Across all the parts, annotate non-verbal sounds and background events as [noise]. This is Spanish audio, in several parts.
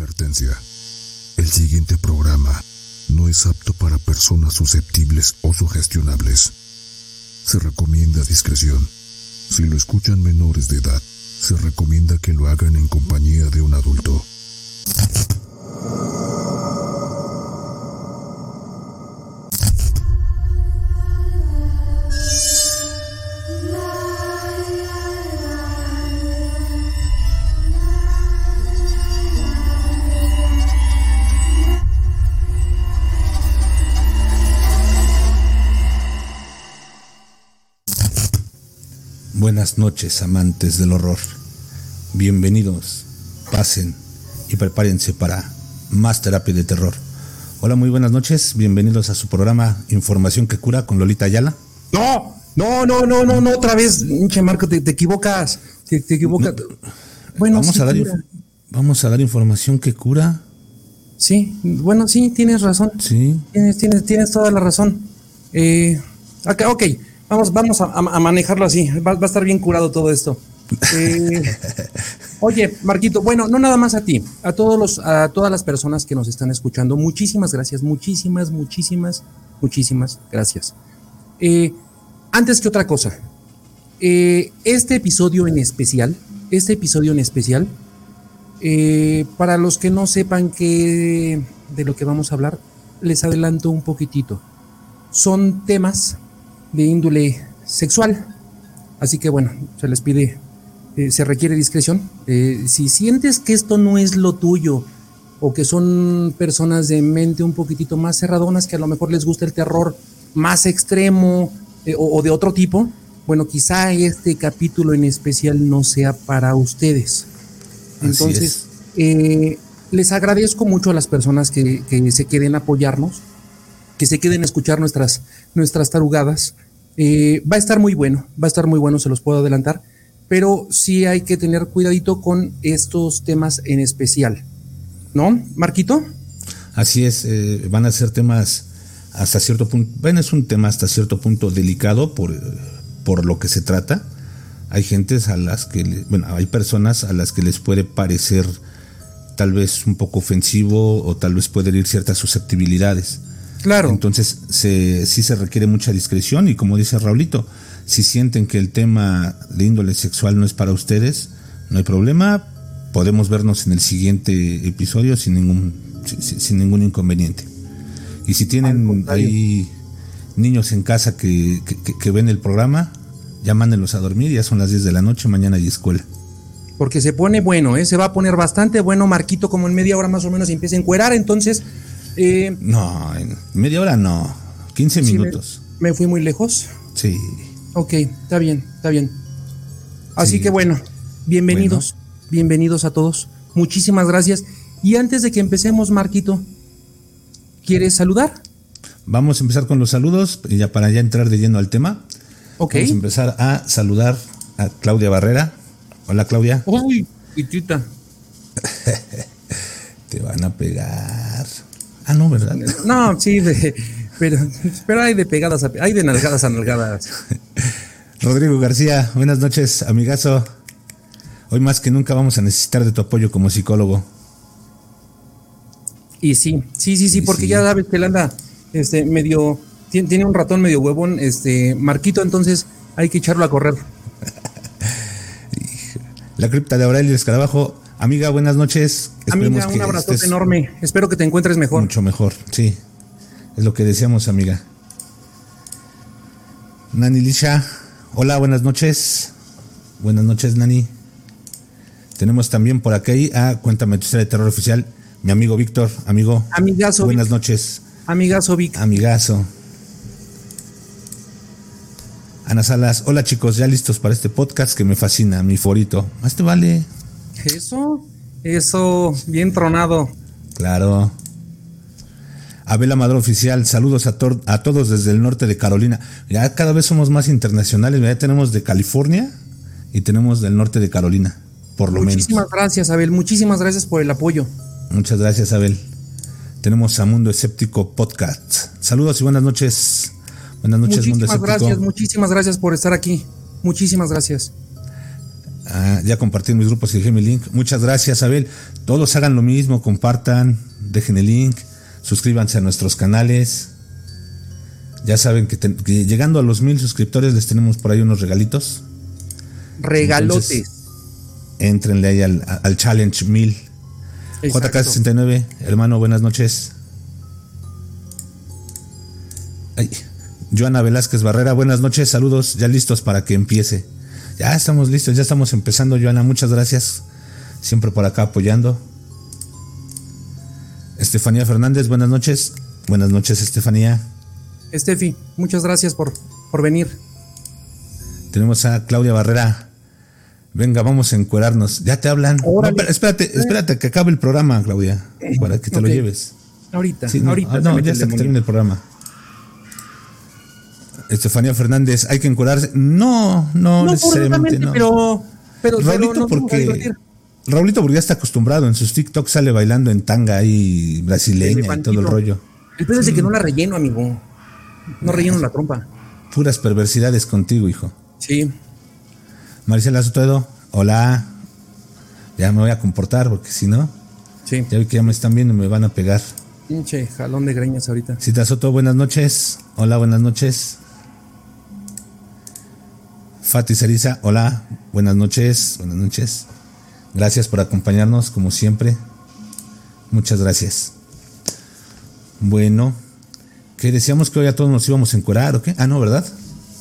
Advertencia. El siguiente programa no es apto para personas susceptibles o sugestionables. Se recomienda discreción. Si lo escuchan menores de edad, se recomienda que lo hagan en compañía de un adulto. Buenas noches, amantes del horror. Bienvenidos, pasen y prepárense para más terapia de terror. Hola, muy buenas noches. Bienvenidos a su programa Información que cura con Lolita Ayala. No, no, no, no, no, no, otra vez, pinche Marco, te, te equivocas. Te, te equivocas. Bueno, vamos, sí, a dar, vamos a dar información que cura. Sí, bueno, sí, tienes razón. Sí. Tienes, tienes, tienes toda la razón. Eh, ok, ok, vamos, vamos a, manejarlo así. Va, va a estar bien curado todo esto. [laughs] Eh, oye, Marquito, bueno, no nada más a ti, a todos los, a todas las personas que nos están escuchando, muchísimas gracias, muchísimas, muchísimas, muchísimas gracias. Eh, antes que otra cosa, eh, este episodio en especial, este episodio en especial, eh, para los que no sepan que, de lo que vamos a hablar, les adelanto un poquitito. Son temas de índole sexual, así que bueno, se les pide, eh, se requiere discreción. Eh, si sientes que esto no es lo tuyo, o que son personas de mente un poquitito más cerradonas, que a lo mejor les gusta el terror más extremo eh, o, o de otro tipo, bueno, quizá este capítulo en especial no sea para ustedes. Entonces, es. eh, les agradezco mucho a las personas que, que se queden apoyarnos, que se queden a escuchar nuestras, nuestras tarugadas. Eh, va a estar muy bueno, va a estar muy bueno, se los puedo adelantar, pero sí hay que tener cuidadito con estos temas en especial. ¿No, Marquito? Así es, eh, van a ser temas hasta cierto punto, bueno, es un tema hasta cierto punto delicado por, por lo que se trata. Hay gentes a las que, bueno, hay personas a las que les puede parecer tal vez un poco ofensivo o tal vez puede herir ciertas susceptibilidades. Claro. Entonces, se, sí se requiere mucha discreción y como dice Raulito, si sienten que el tema de índole sexual no es para ustedes, no hay problema, podemos vernos en el siguiente episodio sin ningún, sin, ningún inconveniente. Y si tienen ahí niños en casa que, que- que- que ven el programa, ya mándenlos a dormir, ya son las 10 de la noche, mañana hay escuela. Porque se pone bueno, ¿eh? se va a poner bastante bueno, Marquito, como en media hora más o menos y empieza a encuerar. Entonces, eh, No, en media hora no, 15 sí, me- minutos. me fui muy lejos. Sí. Ok, está bien, está bien. Así Sí. que bueno, bienvenidos, bienvenidos a todos. Muchísimas gracias. Y antes de que empecemos, Marquito, ¿quieres saludar? Vamos a empezar con los saludos, y ya para ya entrar de lleno al tema. Ok. Vamos a empezar a saludar a Claudia Barrera. Hola Claudia. Uy, pitita. [laughs] Te van a pegar. Ah, no, ¿verdad? No, sí, de- pero, pero hay de pegadas, a, hay de nalgadas a nalgadas. Rodrigo García, buenas noches, amigazo. Hoy más que nunca vamos a necesitar de tu apoyo como psicólogo. Y sí, sí, sí, sí, Y porque sí. ya sabes que él anda este, medio, tiene, tiene un ratón medio huevón, este, Marquito, entonces hay que echarlo a correr. [laughs] La cripta de Aurelio Escarabajo. Amiga, buenas noches. Amiga, Esperemos un que abrazote enorme. Espero que te encuentres mejor. Mucho mejor, sí. Es lo que deseamos, amiga. Nani Lisha. Hola, buenas noches. Buenas noches, Nani. Tenemos también por aquí a Cuéntame tu historia de terror oficial, mi amigo Víctor, amigo. Amigazo, Buenas Vic. noches, Amigazo Vic. amigazo. Ana Salas, hola chicos, ya listos para este podcast que me fascina, mi favorito. Más te vale. Eso, eso, bien tronado. Claro. Abel Amador Oficial, saludos a, todos desde el norte de Carolina. Ya cada vez somos más internacionales, ya tenemos de California y tenemos del norte de Carolina, por lo Muchísimas menos. gracias, Abel. Muchísimas gracias por el apoyo. Muchas gracias, Abel. Tenemos a Mundo Escéptico Podcast. Saludos y buenas noches. Buenas noches, Mundo muchísimas Escéptico. gracias, muchísimas gracias por estar aquí. Muchísimas gracias. Ah, ya compartí en mis grupos y dejé mi link. Muchas gracias, Abel. Todos hagan lo mismo, compartan, dejen el link, suscríbanse a nuestros canales. Ya saben que, llegando a los mil suscriptores les tenemos por ahí unos regalitos. Regalotes. entrenle ahí al, Challenge 1000. JK69, hermano, buenas noches. Ay, Joana Velázquez Barrera, buenas noches, saludos, ya listos para que empiece. Ya estamos listos, ya estamos empezando, Joana, muchas gracias. Siempre por acá apoyando. Estefanía Fernández, buenas noches. Buenas noches, Estefanía. Estefi, muchas gracias por, por venir. Tenemos a Claudia Barrera. Venga, vamos a encuerarnos. Ya te hablan. espérate, espérate que acabe el programa, Claudia, para que te lo lleves. Ahorita, ahorita. no, ya hasta que termine el programa. Estefanía Fernández, hay que encuadrarse. No, no, necesariamente no. Pero, pero, Raulito, porque. Raulito porque ya está acostumbrado. En sus TikTok sale bailando en tanga ahí brasileña y todo el rollo. El pedo es que no la relleno, amigo. No relleno la trompa. Puras perversidades contigo, hijo. Sí. Maricela Soto, hola. Ya me voy a comportar porque si no. Sí. Ya vi que ya me están viendo y me van a pegar. Pinche jalón de greñas ahorita. Cita Soto, buenas noches. Hola, buenas noches. Fati Ceriza, hola, buenas noches, buenas noches. Gracias por acompañarnos, como siempre. Muchas gracias. Bueno, ¿qué decíamos que hoy a todos nos íbamos a encuerar o qué? Ah, no, ¿verdad?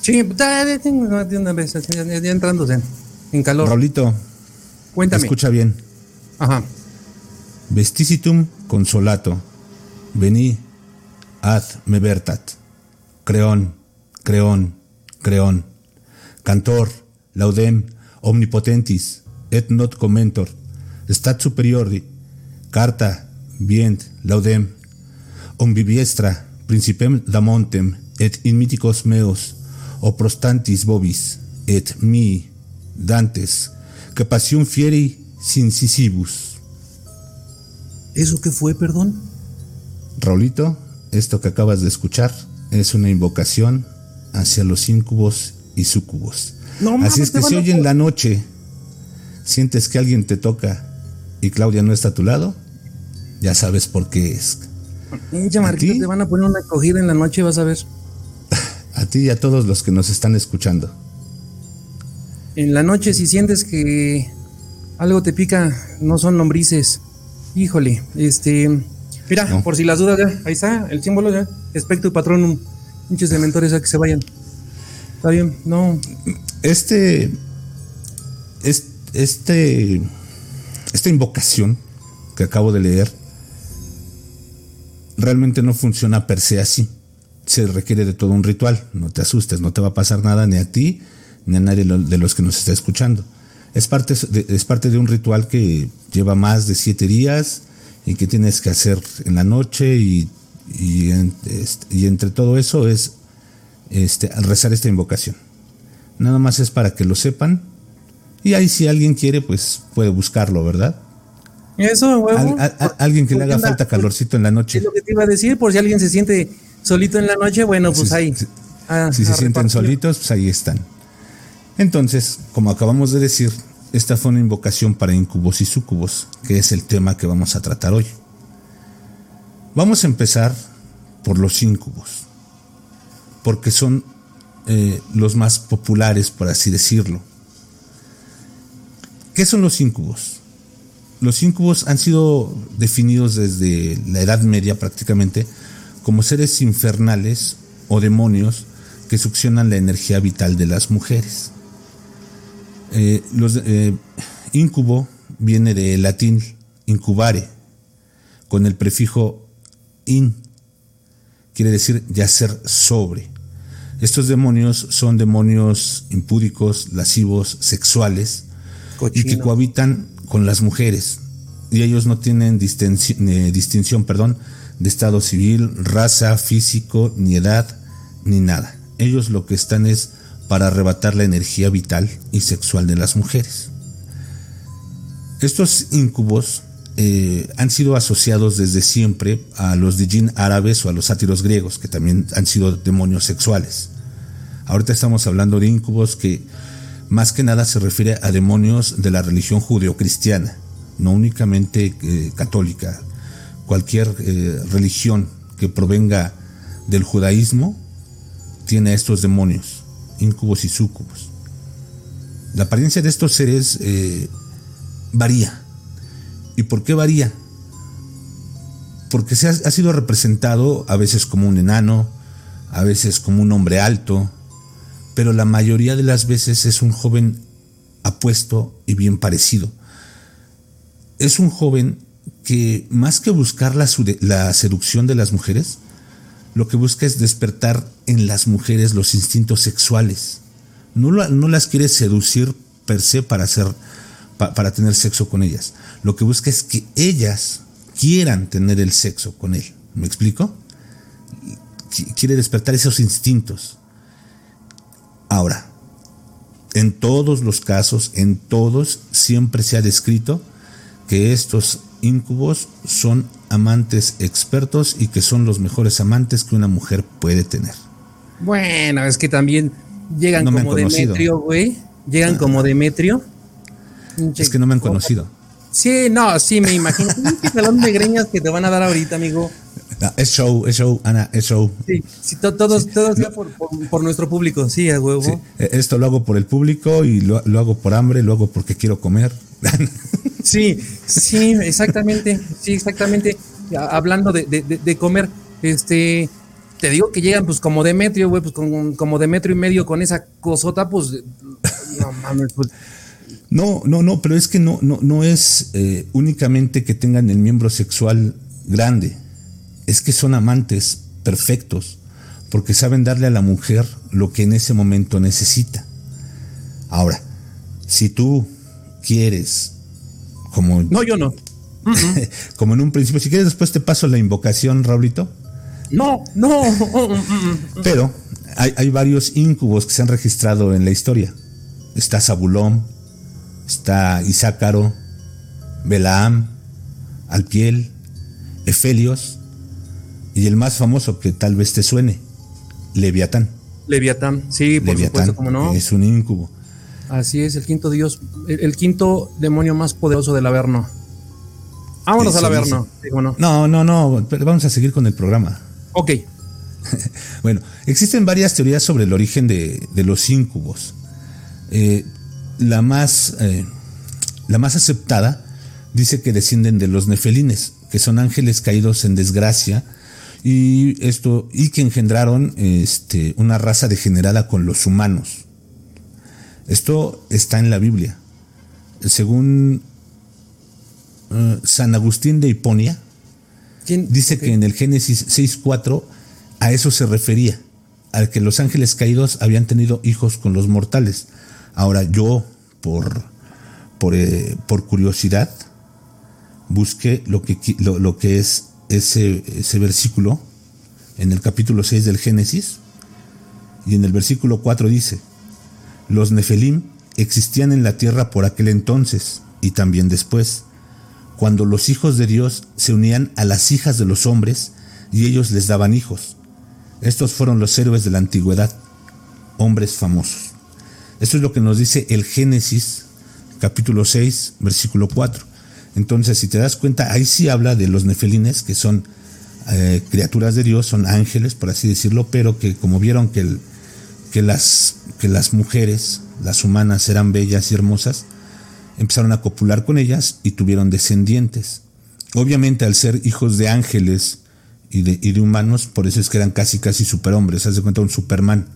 Sí, de una vez, ya, entrando en calor. Raulito, cuéntame. Escucha bien. Ajá. Vesticitum consolato, vení ad mevertat. Creón, creón, creón cantor, laudem, omnipotentis, et not commentor, stat superiori, carta, vient, laudem, ombibiestra, principem damontem, et in miticos meos, o prostantis bobis, et mi, dantes, que pasión fieri sincisibus. ¿Eso qué fue, perdón? Raulito, esto que acabas de escuchar es una invocación hacia los incubos y sucubos. Así es que si hoy en la noche sientes que alguien te toca y Claudia no está a tu lado, ya sabes por qué es. Ya, te van a poner una acogida en la noche, vas a ver. A ti y a todos los que nos están escuchando. En la noche, si sientes que algo te pica, no son lombrices. Híjole, este. Mira, por si las dudas, ya, ahí está el símbolo ya. Espectro patronum. Muchos de mentores a que se vayan. Está bien, no. Este, este, esta invocación que acabo de leer realmente no funciona per se así. Se requiere de todo un ritual. No te asustes, no te va a pasar nada ni a ti ni a nadie de los que nos está escuchando. Es parte de, es parte de un ritual que lleva más de siete días y que tienes que hacer en la noche y, y entre todo eso es este, rezar esta invocación. Nada más es para que lo sepan. Y ahí si alguien quiere, pues puede buscarlo, ¿verdad? Eso, huevo. alguien que le haga falta calorcito en la noche. Es lo que te iba a decir, por si alguien se siente solito en la noche, bueno, pues ahí. si se sienten solitos, pues ahí están. Entonces, como acabamos de decir, esta fue una invocación para incubos y sucubos, que es el tema que vamos a tratar hoy. Vamos a empezar por los incubos porque son eh, los más populares, por así decirlo. ¿Qué son los incubos? Los incubos han sido definidos desde la Edad Media prácticamente como seres infernales o demonios que succionan la energía vital de las mujeres. Eh, los, eh, incubo viene del latín incubare, con el prefijo in, quiere decir yacer sobre. Estos demonios son demonios impúdicos, lascivos, sexuales y que cohabitan con las mujeres. Y ellos no tienen eh, distinción, perdón, de estado civil, raza, físico, ni edad, ni nada. Ellos lo que están es para arrebatar la energía vital y sexual de las mujeres. Estos incubos eh, han sido asociados desde siempre a los Dijin árabes o a los sátiros griegos, que también han sido demonios sexuales. Ahorita estamos hablando de incubos que más que nada se refiere a demonios de la religión judeocristiana, no únicamente eh, católica. Cualquier eh, religión que provenga del judaísmo tiene estos demonios, incubos y súcubos. La apariencia de estos seres varía. ¿Y por qué varía? Porque se ha, sido representado a veces como un enano, a veces como un hombre alto, pero la mayoría de las veces es un joven apuesto y bien parecido. Es un joven que más que buscar la, seducción de las mujeres, lo que busca es despertar en las mujeres los instintos sexuales. No, no las quiere seducir per se para, hacer, para tener sexo con ellas. Lo que busca es que ellas quieran tener el sexo con él. ¿Me explico? Quiere despertar esos instintos. Ahora, en todos los casos, en todos, siempre se ha descrito que estos incubos son amantes expertos y que son los mejores amantes que una mujer puede tener. Bueno, es que también llegan como Demetrio, güey. Llegan ah. como Demetrio. Es que no me han conocido. Sí, no, sí, me imagino. Un salón de greñas que te van a dar ahorita, amigo es show, es show, Ana, es show. Sí, sí todos, todos por, nuestro público, sí, a huevo. E, esto lo hago por el público y lo, hago por hambre, lo hago porque quiero comer. [laughs] sí, sí, exactamente, sí, exactamente. Hablando de, comer, este, te digo que llegan pues como Demetrio, güey, pues con, como Demetrio y medio con esa cosota, pues, no mames, pues. No, no, no, pero es que no, no, no es eh, únicamente que tengan el miembro sexual grande es que son amantes perfectos porque saben darle a la mujer lo que en ese momento necesita. Ahora, si tú quieres, como... No, yo no. [laughs] como en un principio, si quieres después te paso la invocación, Raulito. No, no. [laughs] Pero hay, hay, varios incubos que se han registrado en la historia. Está Zabulón, está Isácaro, Belaam, Alpiel, Efelios, y el más famoso que tal vez te suene, Leviatán. Leviatán, sí, por supuesto, como no. Es un incubo. Así es, el quinto dios, el, quinto demonio más poderoso del Averno. Vámonos al Averno. no. no, no, vamos a seguir con el programa. Ok. [laughs] bueno, existen varias teorías sobre el origen de, los incubos. Eh, la, más, eh, la más aceptada dice que descienden de los nefelines, que son ángeles caídos en desgracia y esto y que engendraron este, una raza degenerada con los humanos. Esto está en la Biblia. Según eh, San Agustín de Hiponia, dice que en el Génesis 6.4 a eso se refería, al que los ángeles caídos habían tenido hijos con los mortales. Ahora yo, por, eh, por curiosidad, busqué lo que, lo que es ese, ese versículo en el capítulo 6 del Génesis y en el versículo 4 dice, los Nefelim existían en la tierra por aquel entonces y también después, cuando los hijos de Dios se unían a las hijas de los hombres y ellos les daban hijos. Estos fueron los héroes de la antigüedad, hombres famosos. Esto es lo que nos dice el Génesis capítulo 6, versículo 4. Entonces, si te das cuenta, ahí sí habla de los nefelines, que son eh, criaturas de Dios, son ángeles, por así decirlo, pero que como vieron que, las, que las mujeres, las humanas, eran bellas y hermosas, empezaron a copular con ellas y tuvieron descendientes. Obviamente, al ser hijos de ángeles y de, y de humanos, por eso es que eran casi, casi superhombres, haz de cuenta un Superman.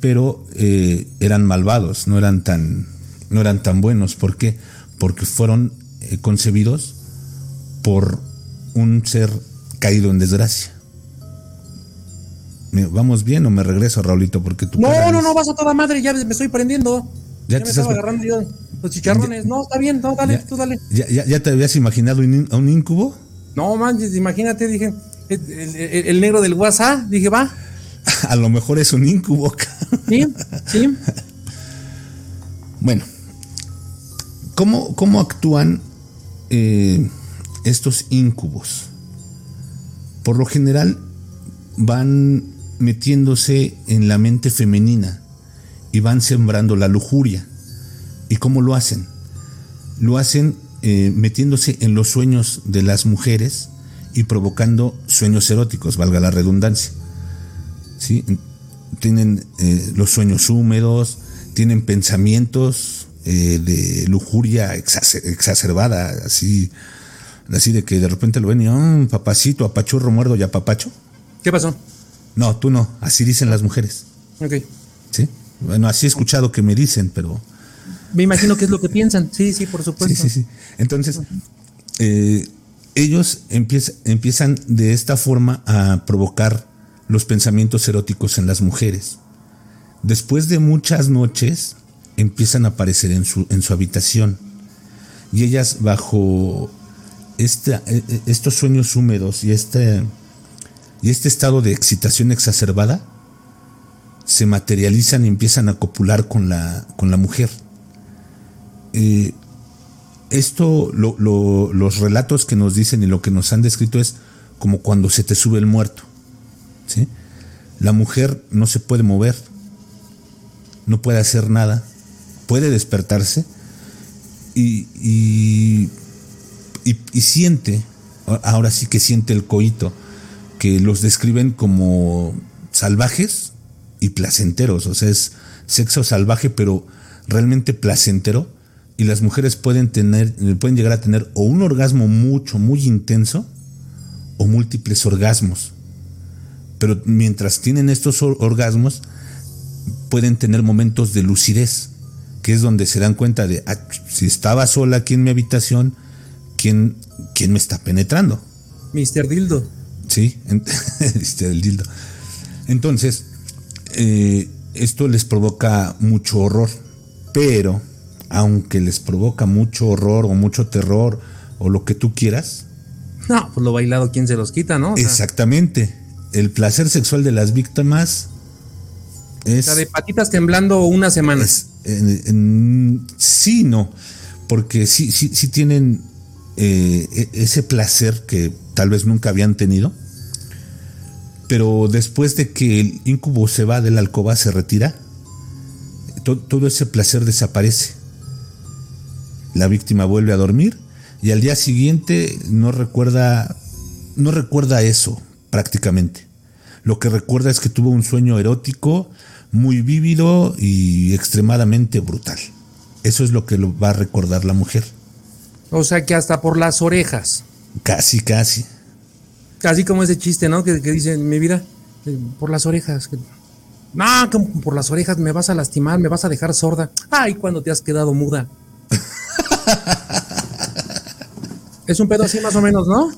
Pero eh, eran malvados, no eran tan, no eran tan buenos. ¿Por qué? Porque fueron eh, concebidos por un ser caído en desgracia. ¿Vamos bien o me regreso, Raulito? Porque tú. No, no, no, vas a toda madre, ya me estoy prendiendo. Ya, te me estaba agarrando yo los chicharrones. no, está bien, no, dale, tú dale. Ya, te habías imaginado a un incubo? No, manches, imagínate, dije, el, negro del WhatsApp, dije, va. [laughs] a lo mejor es un incubo. sí, sí. Bueno, ¿cómo, cómo actúan eh, estos incubos? Por lo general van metiéndose en la mente femenina y van sembrando la lujuria. ¿Y cómo lo hacen? Lo hacen eh, metiéndose en los sueños de las mujeres y provocando sueños eróticos, valga la redundancia. ¿Sí? Tienen eh, los sueños húmedos, tienen pensamientos eh, de lujuria exacerbada, así, así de que de repente lo ven y, oh, papacito, apachurro, muerdo y apapacho. ¿Qué pasó? No, tú no, así dicen las mujeres. Ok. ¿Sí? Bueno, así he escuchado que me dicen, pero... Me imagino que es lo que piensan. Sí, sí, por supuesto. Sí, sí, sí. Entonces, eh, ellos empiezan de esta forma a provocar los pensamientos eróticos en las mujeres. Después de muchas noches, empiezan a aparecer en su, en su habitación. Y ellas, bajo e, e, estos sueños húmedos y este, y este estado de excitación exacerbada, se materializan y empiezan a copular con la, con la mujer. Eh, esto, los relatos que nos dicen y lo que nos han descrito es como cuando se te sube el muerto. ¿Sí? La mujer no se puede mover, no puede hacer nada, puede despertarse y, y, y, siente, ahora sí que siente el coito, que los describen como salvajes y placenteros, o sea, es sexo salvaje pero realmente placentero y las mujeres pueden tener, pueden llegar a tener o un orgasmo mucho, muy intenso o múltiples orgasmos. Pero mientras tienen estos orgasmos, pueden tener momentos de lucidez, que es donde se dan cuenta de, ah, si estaba sola aquí en mi habitación, ¿quién, quién me está penetrando? Mr. Dildo. Sí, [laughs] Mr. Dildo. Entonces, eh, esto les provoca mucho horror, pero aunque les provoca mucho horror o mucho terror o lo que tú quieras. No, pues lo bailado, ¿quién se los quita, no? exactamente. El placer sexual de las víctimas es. O sea, de patitas temblando una semana. sí, no. Porque sí, sí, sí tienen eh, e, ese placer que tal vez nunca habían tenido. Pero después de que el incubo se va de la alcoba, se retira, todo ese placer desaparece la víctima vuelve a dormir y al día siguiente no recuerda, no recuerda eso prácticamente. Lo que recuerda es que tuvo un sueño erótico muy vívido y extremadamente brutal. Eso es lo que lo va a recordar la mujer. O sea que hasta por las orejas. Casi, casi. Casi como ese chiste, ¿no? Que, que dice, mi vida, eh, por las orejas. No, por las orejas me vas a lastimar, me vas a dejar sorda. Ay, cuando te has quedado muda. [laughs] Es un pedo así más o menos, ¿no?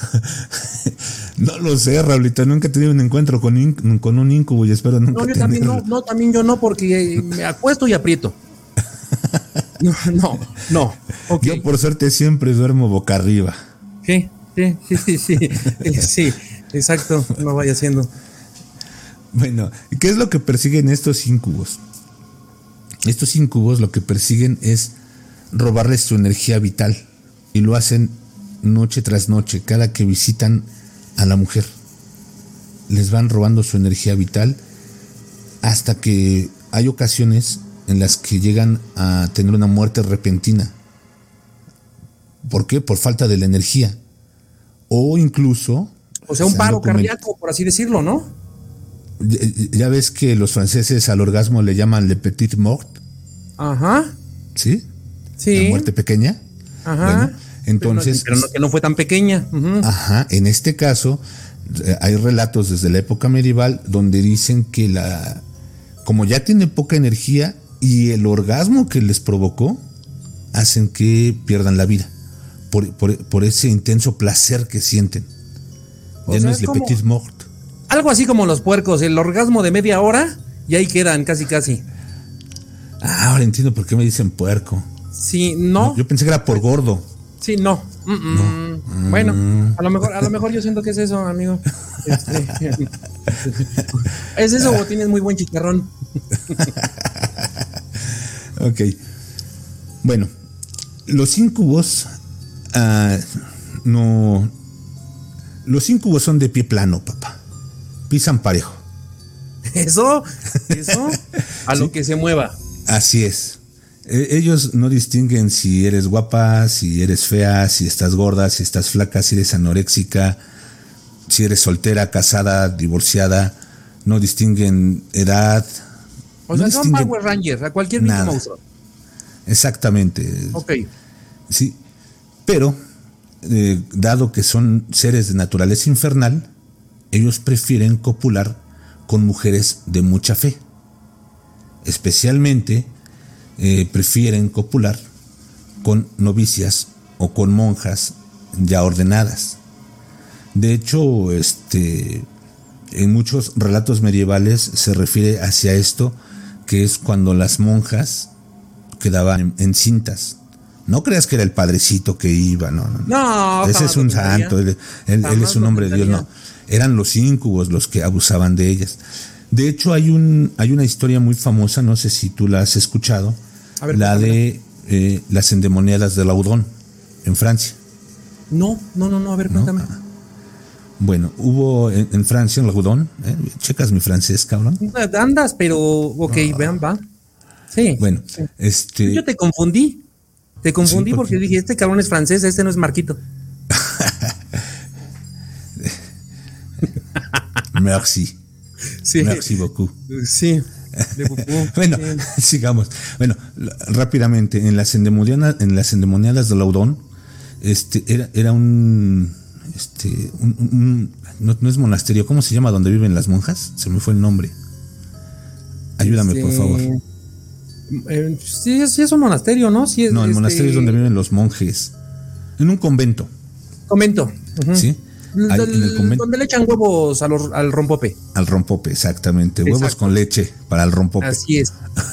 [laughs] no lo sé, Raulito. Nunca he tenido un encuentro con, un incubo y espero nunca. No, yo también no, no, también yo no, porque me acuesto y aprieto. [laughs] No, no, no. Yo por suerte siempre duermo boca arriba. Sí, sí, sí, sí, sí, [laughs] exacto, no vaya haciendo. Bueno, ¿qué es lo que persiguen estos incubos? Estos incubos lo que persiguen es robarles su energía vital y lo hacen noche tras noche, cada que visitan a la mujer. Les van robando su energía vital hasta que hay ocasiones en las que llegan a tener una muerte repentina. ¿Por qué? Por falta de la energía. O incluso... O sea, un paro cardíaco, por así decirlo, ¿no? Ya, ves que los franceses al orgasmo le llaman le petit mort. Ajá. ¿Sí? Sí. La muerte pequeña. Ajá. Entonces. Pero, no, que no fue tan pequeña. Ajá. En este caso, eh, hay relatos desde la época medieval donde dicen que la. Como ya tiene poca energía y el orgasmo que les provocó, hacen que pierdan la vida. Por, ese intenso placer que sienten. Ya no es le petit mort. Algo así como los puercos, el orgasmo de media hora y ahí quedan casi casi. Ah, ahora entiendo por qué me dicen puerco. Sí, no. Yo pensé que era por gordo. Sí, no. Bueno, mm. a lo mejor, a lo mejor yo siento que es eso, amigo. Este, ¿Es eso o tienes muy buen chicharrón? [laughs] ok. Bueno, los incubos ah, no. Los incubos son de pie plano, papá. Pisan parejo. Eso, eso, a [laughs] lo que se mueva. Así es. E, ellos no distinguen si eres guapa, si eres fea, si estás gorda, si estás flaca, si eres anoréxica, si eres soltera, casada, divorciada. No distinguen edad. O sea, son Power Rangers, a cualquier mismo monstruo. Exactamente. Ok. Sí. Pero, eh, dado que son seres de naturaleza infernal, ellos prefieren copular con mujeres de mucha fe. Especialmente eh, prefieren copular con novicias o con monjas ya ordenadas. De hecho, este, en muchos relatos medievales se refiere hacia esto, que es cuando las monjas quedaban encintas. No creas que era el padrecito que iba, no, no. no Ese es un santo, él, es un hombre de Dios, no. Eran los íncubos los que abusaban de ellas. De hecho, hay, un, hay una historia muy famosa, no sé si tú la has escuchado, la de eh, las endemoniadas de Laudón, en Francia. No, no, no, no, a ver, cuéntame. Ah. Bueno, hubo en, Francia, en Laudón, ¿eh? checas mi francés, cabrón. Andas, pero, ok, vean, va. Sí. Bueno, este. Yo te confundí. Te confundí porque... dije, este cabrón es francés, este no es Marquito. [laughs] Merci. Sí. Merci beaucoup. Sí. [laughs] bueno, [laughs] sigamos. Bueno, rápidamente, en las endemoniadas, en las endemoniadas de Laudón, este, era, era un, este, un, no, es monasterio, ¿cómo se llama donde viven las monjas? Se me fue el nombre. Ayúdame, por este, favor. Eh, sí, sí, es un monasterio, ¿no? Sí, no, el monasterio es donde viven los monjes. En un convento. Convento. Sí. Donde le echan huevos al, rompope. Al rompope, exactamente. Huevos con leche para el rompope. Así es.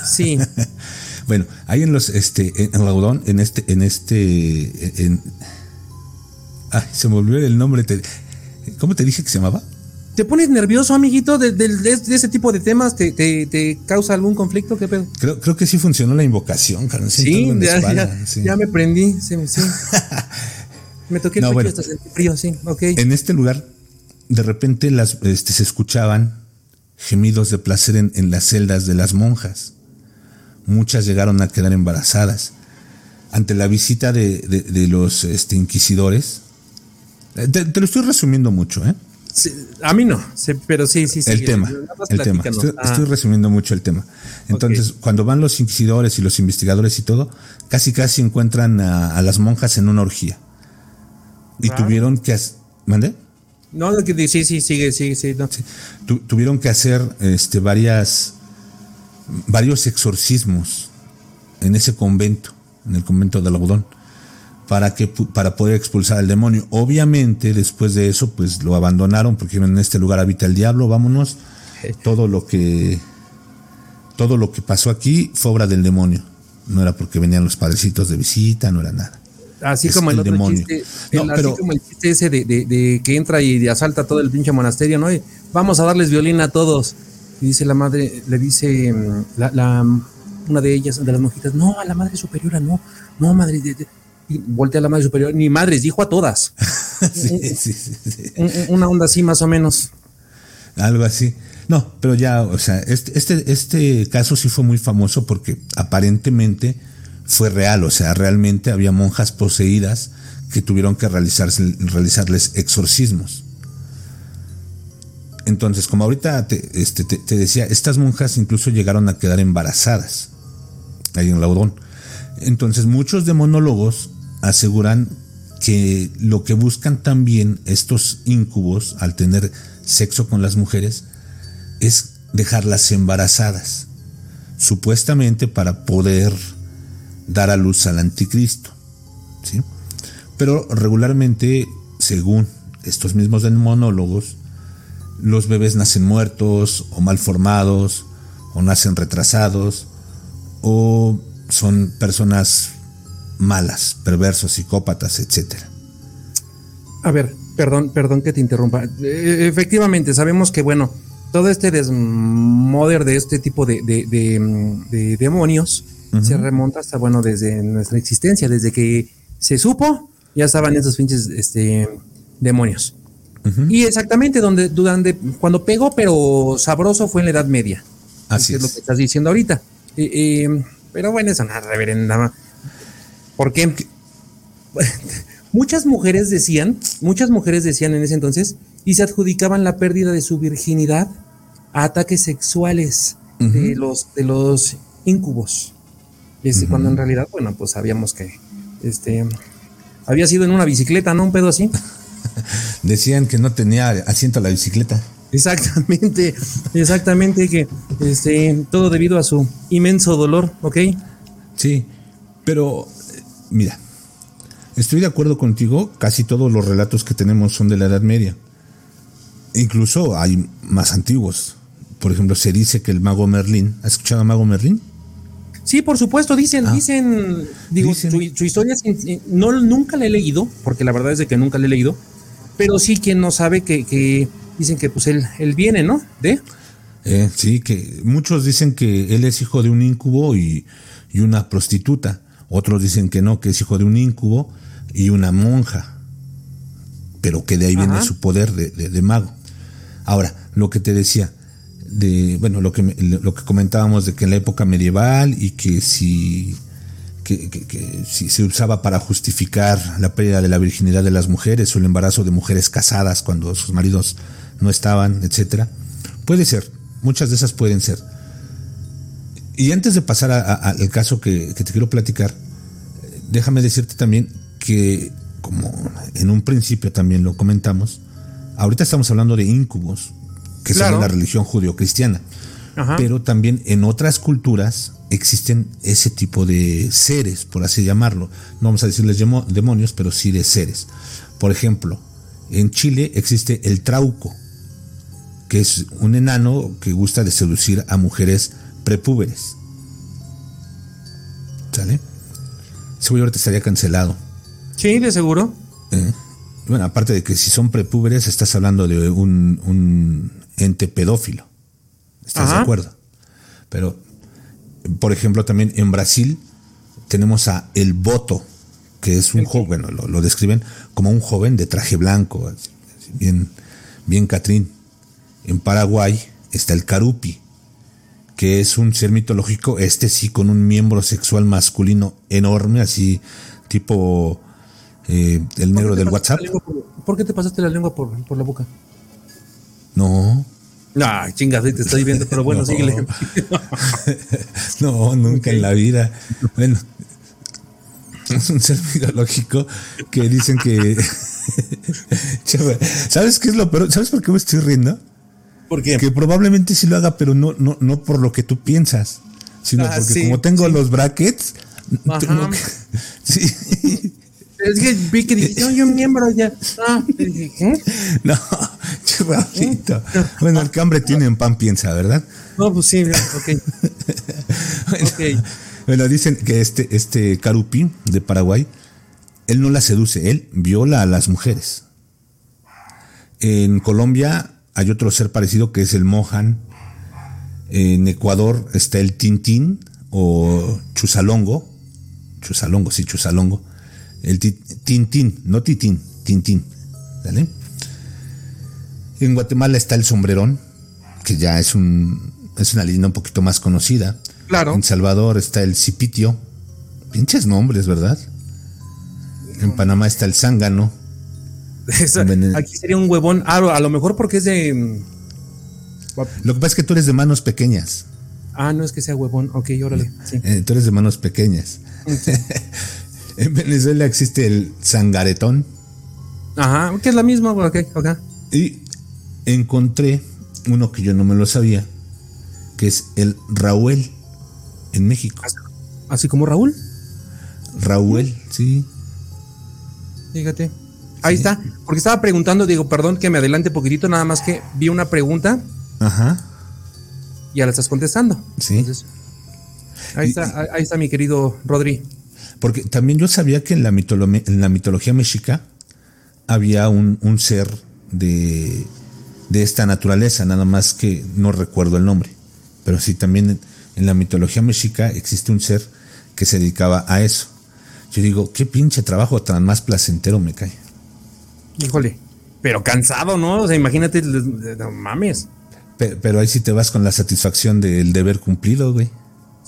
Sí. [laughs] bueno, ahí en los, este, en Laudón, en este, en este, en, ay, se me olvidó el nombre. ¿Cómo te dije que se llamaba? ¿Te pones nervioso, amiguito, de, ese tipo de temas? ¿Te, causa algún conflicto? ¿Qué pedo? Creo, creo que sí funcionó la invocación, Sí, ya, me prendí. Sí, sí. [laughs] Me toqué el pecho hasta frío, sí, ok. En este lugar, de repente las, este, se escuchaban gemidos de placer en, las celdas de las monjas. Muchas llegaron a quedar embarazadas. Ante la visita de, los este, inquisidores, eh, te, lo estoy resumiendo mucho, ¿eh? a mí no, pero sí, sí, sí. El tema, el tema. Estoy, estoy, resumiendo mucho el tema. Entonces, cuando van los inquisidores y los investigadores y todo, casi casi encuentran a las monjas en una orgía y tuvieron que ¿Mande? No, sí, sí, sigue, sigue, sí, tuvieron que hacer este, varias, varios exorcismos en ese convento, en el convento del algodón, para, que, para poder expulsar al demonio. Obviamente, después de eso, pues lo abandonaron porque en este lugar habita el diablo, vámonos. Todo lo que, todo lo que pasó aquí fue obra del demonio. No era porque venían los padrecitos de visita, no era nada. Así como el, otro chiste, así como el chiste ese de, que entra y asalta todo el pinche monasterio, ¿no? vamos a darles violín a todos. Y dice la madre, le dice mm, la, una de ellas, de las monjitas, no, a la madre superiora, no, no, madre. y voltea a la madre superior, ni madres, dijo a todas. [laughs] sí, sí, sí, una onda así más o menos. Algo así. No, pero ya, o sea, este, este, este caso sí fue muy famoso porque aparentemente fue real, o sea, realmente había monjas poseídas que tuvieron que realizarles exorcismos. Entonces, como ahorita este, te, decía, estas monjas incluso llegaron a quedar embarazadas ahí en Laudón. Entonces, muchos demonólogos aseguran que lo que buscan también estos íncubos al tener sexo con las mujeres es dejarlas embarazadas, supuestamente para poder dar a luz al anticristo. ¿sí? Pero regularmente, según estos mismos demonólogos, los bebés nacen muertos o mal formados o nacen retrasados o son personas malas, perversos, psicópatas, etc. A ver, perdón, perdón que te interrumpa. E, efectivamente, sabemos que, bueno, todo este desmoder de este tipo de, de demonios se remonta hasta, bueno, desde nuestra existencia, desde que se supo, ya estaban esos pinches este, demonios. Y exactamente donde, durante, cuando pegó, pero sabroso fue en la Edad Media. Así es. lo que estás diciendo ahorita. Eh, eh, pero bueno, eso nada, reverenda. Porque [laughs] muchas mujeres decían, muchas mujeres decían en ese entonces, y se adjudicaban la pérdida de su virginidad a ataques sexuales de los de los incubos. Este, Cuando en realidad, bueno, pues sabíamos que este había sido en una bicicleta, ¿no? Un pedo así. [laughs] Decían que no tenía asiento a la bicicleta. Exactamente, exactamente, que este, todo debido a su inmenso dolor, ¿ok? Sí, pero mira, estoy de acuerdo contigo, casi todos los relatos que tenemos son de la Edad Media. Incluso hay más antiguos. Por ejemplo, se dice que el mago Merlín, ¿has escuchado a mago Merlín? Sí, por supuesto, dicen, ah. dicen, digo, Su, historia no, nunca la he leído, porque la verdad es de que nunca la he leído, pero sí quien no sabe que, dicen que pues él, él viene, ¿no? De eh, sí, que muchos dicen que él es hijo de un incubo y, una prostituta. Otros dicen que no, que es hijo de un incubo y una monja. Pero que de ahí viene su poder de, mago. Ahora, lo que te decía, de, bueno, lo que, lo que comentábamos de que en la época medieval y que si, que, si se usaba para justificar la pérdida de la virginidad de las mujeres o el embarazo de mujeres casadas cuando sus maridos no estaban, etcétera. Puede ser, muchas de esas pueden ser. Y antes de pasar al caso que, te quiero platicar, déjame decirte también que, como en un principio también lo comentamos, ahorita estamos hablando de incubos, que son la religión judio-cristiana. Pero también en otras culturas existen ese tipo de seres, por así llamarlo. No vamos a decirles demonios, pero sí de seres. Por ejemplo, en Chile existe el trauco, que es un enano que gusta de seducir a mujeres prepúberes. ¿Sale? Seguro ahorita estaría cancelado. Sí, de seguro. ¿Eh? Bueno, aparte de que si son prepúberes, estás hablando de un ente pedófilo. ¿Estás de acuerdo? Pero, por ejemplo, también en Brasil tenemos a El Boto, que es un joven, bueno, lo, describen como un joven de traje blanco, bien, bien Catrín. En Paraguay está el Carupi, que es un ser mitológico, este sí con un miembro sexual masculino enorme, así tipo eh, el negro del WhatsApp. ¿Por qué te pasaste la lengua por, por la boca? No. No, chingas, te estoy viendo, pero bueno, [laughs] síguele. [laughs] no, nunca en la vida. Bueno, es un ser mitológico que dicen que. [laughs] ¿Sabes qué es lo peor? ¿Sabes por qué me estoy riendo? ¿Por qué? Que probablemente sí lo haga, pero no, no, no por lo que tú piensas, sino ah, porque como tengo los brackets. Tengo que, sí. Es que vi que dije, yo, un miembro ya. Ah, [laughs] No, churrafito. Bueno, el cambre tiene en pan piensa, ¿verdad? No, pues sí, ok. [laughs] bueno, bueno, dicen que este, este Carupi de Paraguay, él no la seduce, él viola a las mujeres. En Colombia hay otro ser parecido que es el Mohan. En Ecuador está el Tintín o Chusalongo. Chusalongo, sí, Chusalongo el Tintín, no Titín, Tintín. ¿Vale? En Guatemala está el sombrerón, que ya es, un, es una leyenda un poquito más conocida. Claro. En Salvador está el Cipitio. Pinches nombres, ¿verdad? En Panamá está el zángano. aquí sería un huevón. Ah, a lo mejor porque es de. Mm, lo que pasa es que tú eres de manos pequeñas. Ah, no es que sea huevón. Ok, órale. Eh, tú eres de manos pequeñas. [laughs] En Venezuela existe el sangaretón. Ajá, que es la misma, ok, Y encontré uno que yo no me lo sabía, que es el Raúl en México. ¿Así como Raúl? Raúl, sí. Fíjate. Ahí está, porque estaba preguntando, digo, perdón que me adelante poquitito, nada más que vi una pregunta. Ajá. Y ya la estás contestando. Sí. ahí está, ahí está mi querido Rodri. Porque también yo sabía que en la, en la mitología mexica había un, ser de, esta naturaleza, nada más que no recuerdo el nombre. Pero sí, también en, la mitología mexica existe un ser que se dedicaba a eso. Yo digo, qué pinche trabajo tan más placentero me cae. Híjole. pero cansado, ¿no? O sea, imagínate, no mames. Pero, ahí sí te vas con la satisfacción del deber cumplido, güey.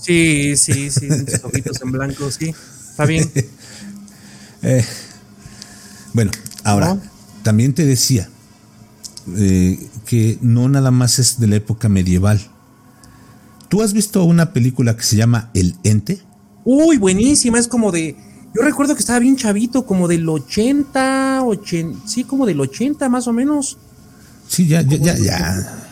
Sí, sí, sí, ojitos en blanco, sí. Está bien. [laughs] Eh, bueno, ahora, también te decía eh, que no nada más es de la época medieval. ¿Tú has visto una película que se llama El Ente? Uy, buenísima, es como de... Yo recuerdo que estaba bien chavito, como del 80, 80 sí, como del 80 más o menos. Sí, ya, ya, ya, ya.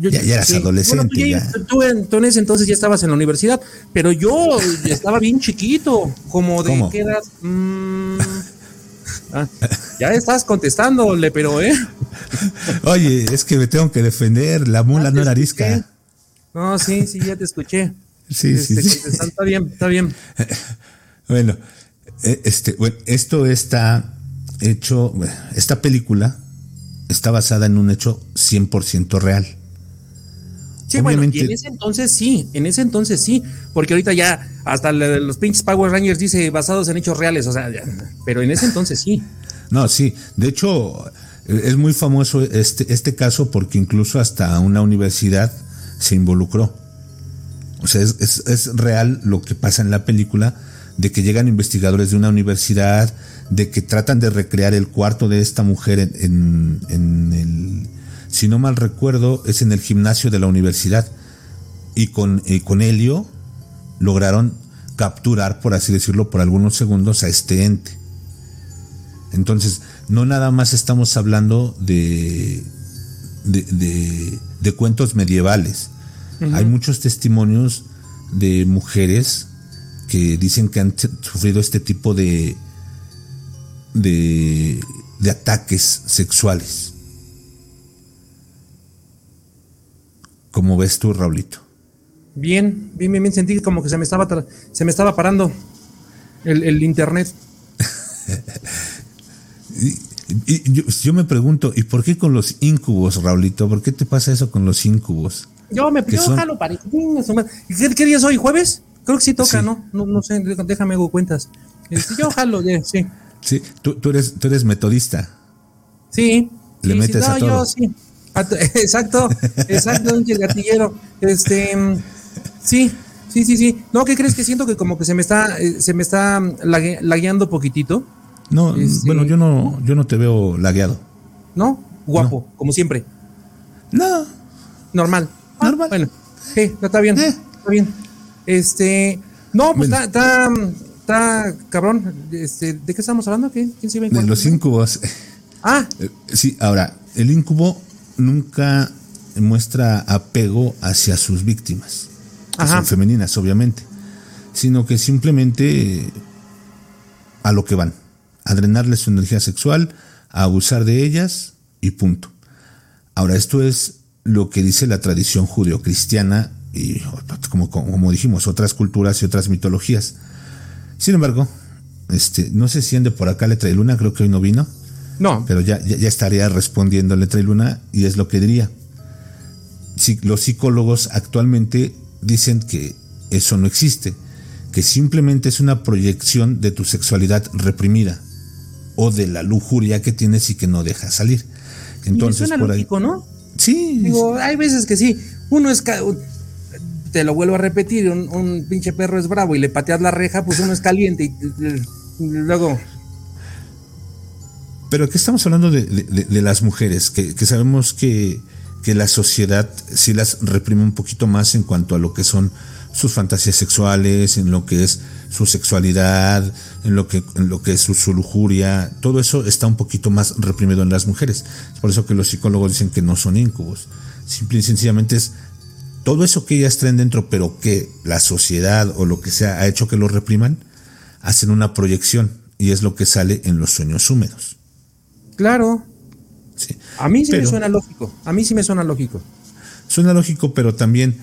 Ya, eras adolescente. ya, Tú, en ese entonces ya estabas en la universidad, pero yo [laughs] estaba bien chiquito, como de ¿Cómo? qué edad. Mm, [laughs] ah, ya estás contestándole, pero eh. [laughs] Oye, es que me tengo que defender, la mula ah, no era arisca. No, sí, sí, ya te escuché. Sí, sí, este, sí. Está bien, está bien. Bueno, eh, este, bueno, esto está hecho, esta película está basada en un hecho 100% real. Sí, bueno, y en ese entonces sí, en ese entonces sí, porque ahorita ya hasta los pinches Power Rangers dice basados en hechos reales, o sea, pero en ese entonces sí. No, sí, de hecho es muy famoso este, este caso porque incluso hasta una universidad se involucró. O sea, es, es real lo que pasa en la película de que llegan investigadores de una universidad, de que tratan de recrear el cuarto de esta mujer en, el, si no mal recuerdo, es en el gimnasio de la universidad. Y con, con Helio lograron capturar, por así decirlo, por algunos segundos a este ente. Entonces, no nada más estamos hablando de, de, cuentos medievales. Hay muchos testimonios de mujeres que dicen que han sufrido este tipo de, de, ataques sexuales. ¿Cómo ves tú, Raulito? Bien, bien, bien, sentí como que se me estaba, se me estaba parando el, internet. [laughs] y, yo, me pregunto, ¿y por qué con los incubos, Raulito? ¿Por qué te pasa eso con los incubos? Yo me yo jalo para... ¿Qué, ¿Qué día es hoy? ¿Jueves? Creo que sí toca, ¿no? ¿no? No sé, déjame hago cuentas. Este, yo jalo, sí. Sí, tú, tú, eres, tú eres metodista. Sí. Le metes a todo. Yo, sí. [laughs] exacto, exacto, un gatillero. Este, sí, sí, sí, sí. No, ¿qué crees que siento que como que se me está, eh, se me está lagueando poquitito? No, este, bueno, yo no, yo no te veo lagueado. ¿No? Guapo, como siempre. No. Normal. Normal. Bueno, sí, está bien, eh. está bien. Este, no, pues está, está, cabrón. Este, ¿De qué estamos hablando? ¿Quién, se De los incubos. Ah. Eh, sí, ahora, el incubo nunca muestra apego hacia sus víctimas. Que son femeninas, obviamente. Sino que simplemente a lo que van. A drenarles su energía sexual, a abusar de ellas y punto. Ahora, esto es lo que dice la tradición judeocristiana y como, como dijimos, otras culturas y otras mitologías. Sin embargo, este, no sé si ande por acá Letra y Luna, creo que hoy no vino. No. Pero ya, ya, estaría respondiendo Letra y Luna y es lo que diría. Si, los psicólogos actualmente dicen que eso no existe, que simplemente es una proyección de tu sexualidad reprimida o de la lujuria que tienes y que no deja salir. Entonces, suena por ahí, ¿no? Sí. Digo, hay veces que sí. Uno es te lo vuelvo a repetir, un, pinche perro es bravo y le pateas la reja, pues uno es caliente y, luego... Pero aquí estamos hablando de, las mujeres, que, sabemos que, la sociedad sí las reprime un poquito más en cuanto a lo que son sus fantasías sexuales, en lo que es su sexualidad, en lo que, en lo que es su, lujuria, todo eso está un poquito más reprimido en las mujeres. Es por eso que los psicólogos dicen que no son incubos. Simple y sencillamente es todo eso que ellas traen dentro, pero que la sociedad o lo que sea ha hecho que lo repriman, hacen una proyección y es lo que sale en los sueños húmedos. Claro. Sí. A mí sí me suena lógico. A mí sí me suena lógico. Suena lógico, pero también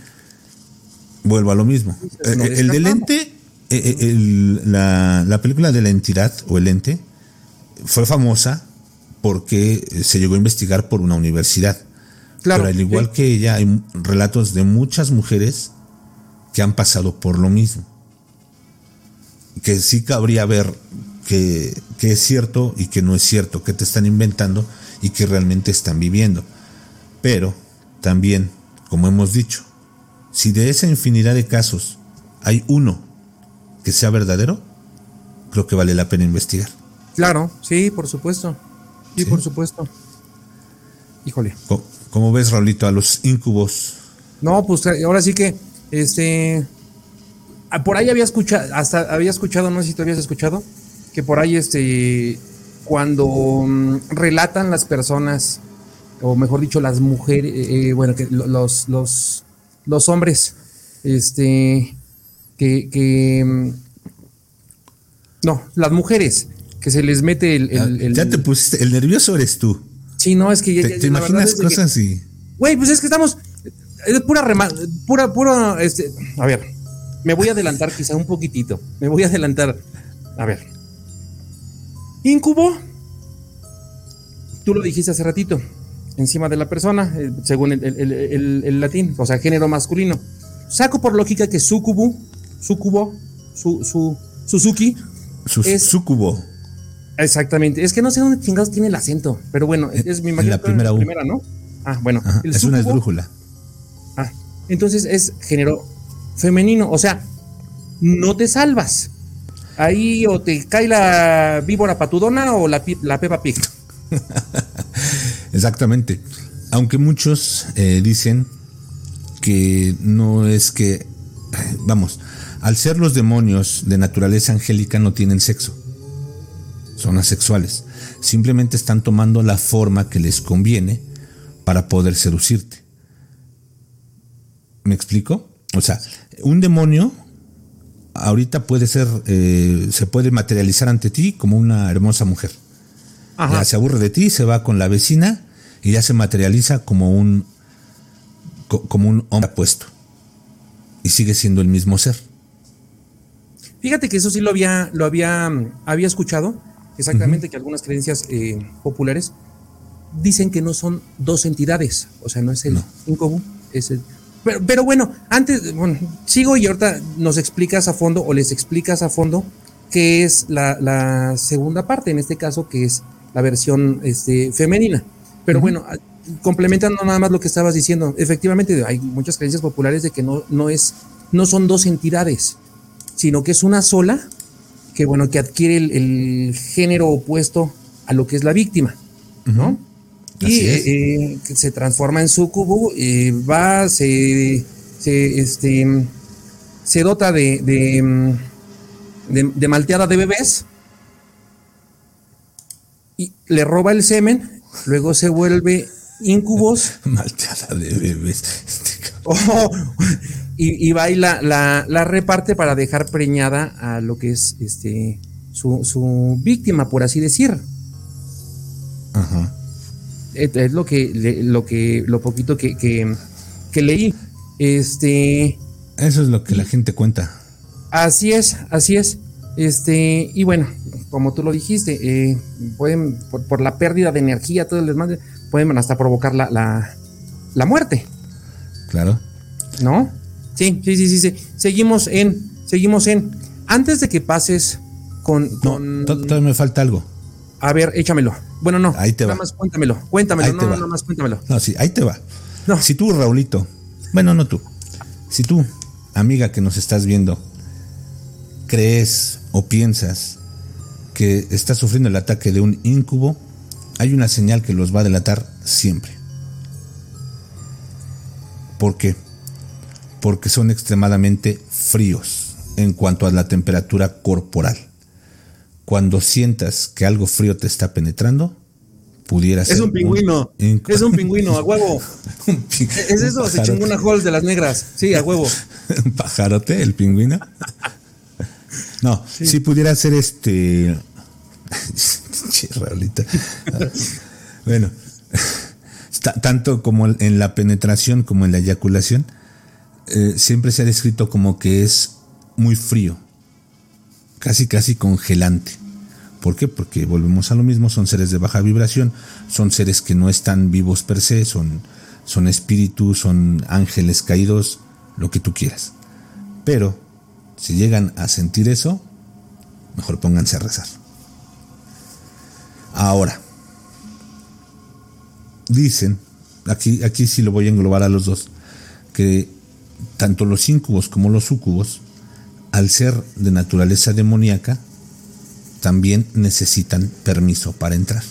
vuelvo a lo mismo. Eh, eh, el, del ente, eh, la, la película de la entidad o el ente fue famosa porque se llegó a investigar por una universidad. Pero al igual que ella, hay relatos de muchas mujeres que han pasado por lo mismo. Que sí cabría ver que, es cierto y que no es cierto, que te están inventando y que realmente están viviendo. Pero también, como hemos dicho, si de esa infinidad de casos hay uno que sea verdadero, creo que vale la pena investigar. Claro, sí, por supuesto. Sí, por supuesto. Híjole. ¿Cómo, ves, Raulito, a los incubos? No, pues ahora sí que, este, ah, por ahí había escuchado, hasta había escuchado, no sé si tú habías escuchado, que por ahí, este, cuando mm, relatan las personas, o mejor dicho, las mujeres, eh, eh, bueno, que los, los, los hombres, este, que, que, mm, no, las mujeres, que se les mete el, Ya te pusiste, el nervioso eres tú. Sí, no, es que ya, ¿Te, imaginas cosas así? Güey, pues es que estamos, es pura rema, pura, pura, este, a ver, me voy a adelantar quizá un poquitito, me voy a adelantar, a ver. Incubo, tú lo dijiste hace ratito, encima de la persona, eh, según el, latín, o sea, género masculino. Saco por lógica que sucubo, sucubo, su, su, Suzuki, es, sucubo. Exactamente. Es que no sé dónde chingados tiene el acento, pero bueno, es mi. La primera, U. primera, ¿no? Ah, bueno. es una esdrújula. Ah, entonces es género femenino. O sea, no te salvas. Ahí o te cae la víbora patudona o la, la pepa pig. [laughs] Exactamente. Aunque muchos eh, dicen que no es que, vamos, al ser los demonios de naturaleza angélica no tienen sexo son asexuales. Simplemente están tomando la forma que les conviene para poder seducirte. ¿Me explico? O sea, un demonio ahorita puede ser, eh, se puede materializar ante ti como una hermosa mujer. Ya se aburre de ti, se va con la vecina y ya se materializa como un, como un hombre apuesto. Y sigue siendo el mismo ser. Fíjate que eso sí lo había, lo había, había escuchado exactamente que algunas creencias eh, populares dicen que no son dos entidades, o sea, no es el no. es el... Pero, bueno, antes, bueno, sigo y ahorita nos explicas a fondo o les explicas a fondo qué es la, segunda parte, en este caso, que es la versión este, femenina. Pero bueno, complementando nada más lo que estabas diciendo, efectivamente hay muchas creencias populares de que no, no, es, no son dos entidades, sino que es una sola que bueno, que adquiere el, género opuesto a lo que es la víctima, ¿no? Y eh, se transforma en sucubo, y va, se, se, este, se dota de, de, de, malteada de bebés y le roba el semen, luego se vuelve incubos. [laughs] malteada de bebés. [laughs] Oh, y, va y la, la, reparte para dejar preñada a lo que es este su, víctima, por así decir. Ajá. Es, lo que lo que lo poquito que, que, leí. Este. Eso es lo que la gente cuenta. Así es, así es. Este, y bueno, como tú lo dijiste, eh, pueden, por, la pérdida de energía, todo el desmadre, pueden hasta provocar la, la, la muerte. Claro. ¿No? Sí, sí, sí, sí, Seguimos en, seguimos en. Antes de que pases con. No, me falta algo. A ver, échamelo. Bueno, no. Ahí te nada más cuéntamelo. Cuéntamelo, no, no, nada más cuéntamelo. No, sí, ahí te va. No. Si tú, Raulito, bueno, no tú. Si tú, amiga que nos estás viendo, crees o piensas que estás sufriendo el ataque de un incubo, hay una señal que los va a delatar siempre. ¿Por qué? porque son extremadamente fríos en cuanto a la temperatura corporal. Cuando sientas que algo frío te está penetrando, pudiera ser. Es un pingüino. es un pingüino, a huevo. [laughs] es eso, se chingó una hall de las negras. Sí, a huevo. [laughs] ¿Un pajarote, el pingüino? [laughs] no, si pudiera ser este. bueno, tanto como en la penetración como en la eyaculación, eh, siempre se ha descrito como que es muy frío, casi casi congelante. ¿Por qué? Porque volvemos a lo mismo, son seres de baja vibración, son seres que no están vivos per se, son, son espíritus, son ángeles caídos, lo que tú quieras. Pero si llegan a sentir eso, mejor pónganse a rezar. Ahora, dicen, aquí, aquí sí lo voy a englobar a los dos, que tanto los incubos como los sucubos, al ser de naturaleza demoníaca, también necesitan permiso para entrar.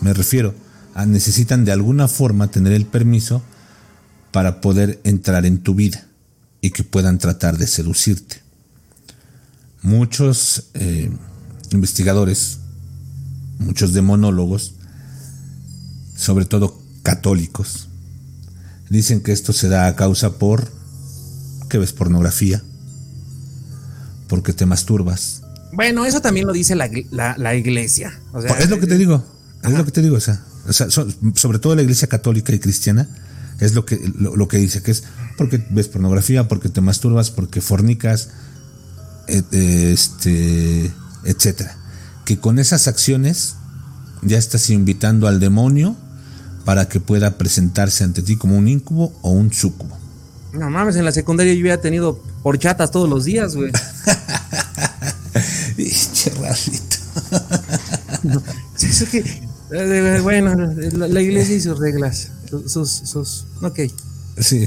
Me refiero a necesitan de alguna forma tener el permiso para poder entrar en tu vida y que puedan tratar de seducirte. Muchos eh, investigadores, muchos demonólogos, sobre todo católicos, dicen que esto se da a causa por que ves pornografía, porque te masturbas. Bueno, eso también lo dice la, iglesia. es lo que te digo, es lo que te digo, o sea, sobre todo la iglesia católica y cristiana, es lo que, lo, que dice, que es porque ves pornografía, porque te masturbas, porque fornicas, este, etcétera. Que con esas acciones ya estás invitando al demonio para que pueda presentarse ante ti como un incubo o un sucubo. No mames, en la secundaria yo había tenido horchatas todos los días, güey. [laughs] [laughs] Eh, bueno, la, iglesia y sus reglas, sus, sus, ok. Sí,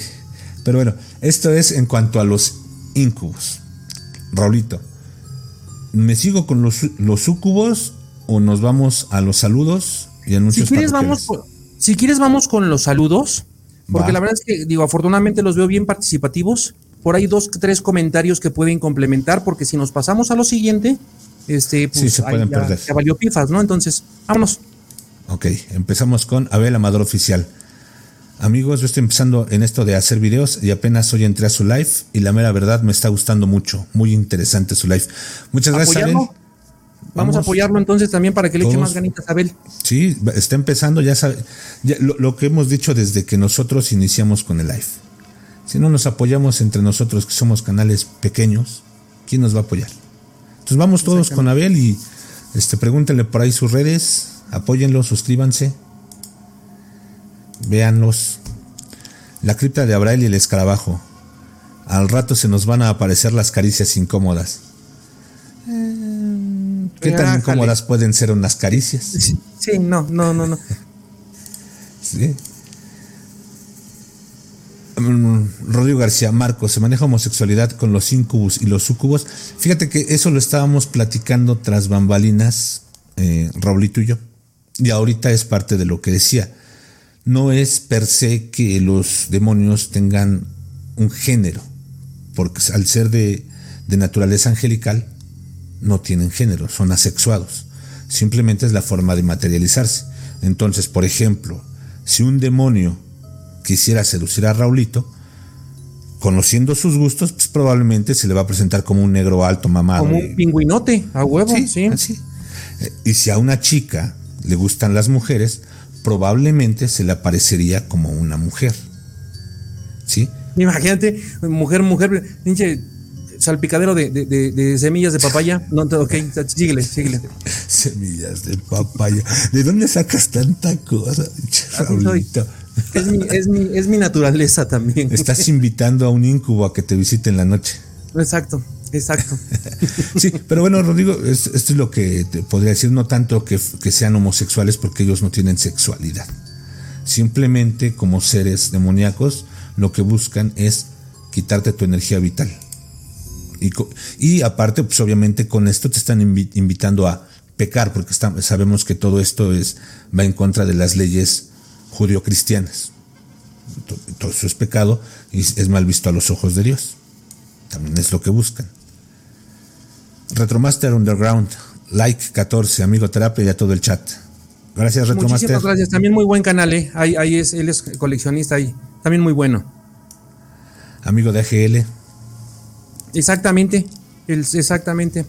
pero bueno, esto es en cuanto a los incubos. Raulito, ¿me sigo con los, los sucubos o nos vamos a los saludos y anuncios? Si quieres, vamos, si quieres, vamos con los saludos, porque la verdad es que, digo, afortunadamente los veo bien participativos. Por ahí dos, tres comentarios que pueden complementar, porque si nos pasamos a lo siguiente, este, pues se pueden perder. Ya valió pifas, ¿no? Entonces, vámonos. Ok, empezamos con Abel Amador Oficial. Amigos, yo estoy empezando en esto de hacer videos y apenas hoy entré a su live y la mera verdad me está gustando mucho. Muy interesante su live. Muchas gracias, Abel. Vamos, a apoyarlo entonces también para que le eche más ganitas a Abel. Sí, está empezando, ya sabe, lo, que hemos dicho desde que nosotros iniciamos con el live. Si no nos apoyamos entre nosotros, que somos canales pequeños, ¿quién nos va a apoyar? Entonces vamos todos con Abel y este, pregúntenle por ahí sus redes, apóyenlo, suscríbanse. Véanlos. La cripta de Abrael y el escarabajo. Al rato se nos van a aparecer las caricias incómodas. Eh, ¿Qué tan incómodas pueden ser unas caricias? Sí, no, no, no, no. [laughs] sí. Rodrigo García, Marco, se maneja homosexualidad con los incubus y los sucubos. Fíjate que eso lo estábamos platicando tras bambalinas, eh, Raulito y yo. Y ahorita es parte de lo que decía no es per se que los demonios tengan un género, porque al ser de, naturaleza angelical, no tienen género, son asexuados. Simplemente es la forma de materializarse. Entonces, por ejemplo, si un demonio quisiera seducir a Raulito, conociendo sus gustos, pues probablemente se le va a presentar como un negro alto mamado. Como un pingüinote, a huevo, sí. Y si a una chica le gustan las mujeres, probablemente se le aparecería como una mujer. ¿Sí? Imagínate, mujer, mujer, pinche salpicadero de, semillas de papaya. No, ok, síguele, síguele. [laughs] Semillas de papaya. ¿De dónde sacas tanta cosa? Es mi, es, mi, es mi naturaleza también. Estás invitando a un incubo a que te visite en la noche. Exacto. Exacto. sí, pero bueno, Rodrigo, esto es lo que te podría decir, no tanto que, sean homosexuales porque ellos no tienen sexualidad. Simplemente como seres demoníacos, lo que buscan es quitarte tu energía vital. Y, y aparte, pues obviamente con esto te están invitando a pecar, porque sabemos que todo esto es, va en contra de las leyes judio-cristianas. Todo eso es pecado y es mal visto a los ojos de Dios. También es lo que buscan. Retromaster Underground, like 14, amigo terapia y a todo el chat. Gracias, Retromaster. Muchísimas gracias. También muy buen canal, ¿eh? Ahí, es, él es coleccionista ahí. También muy bueno. Amigo de AGL. Exactamente. exactamente.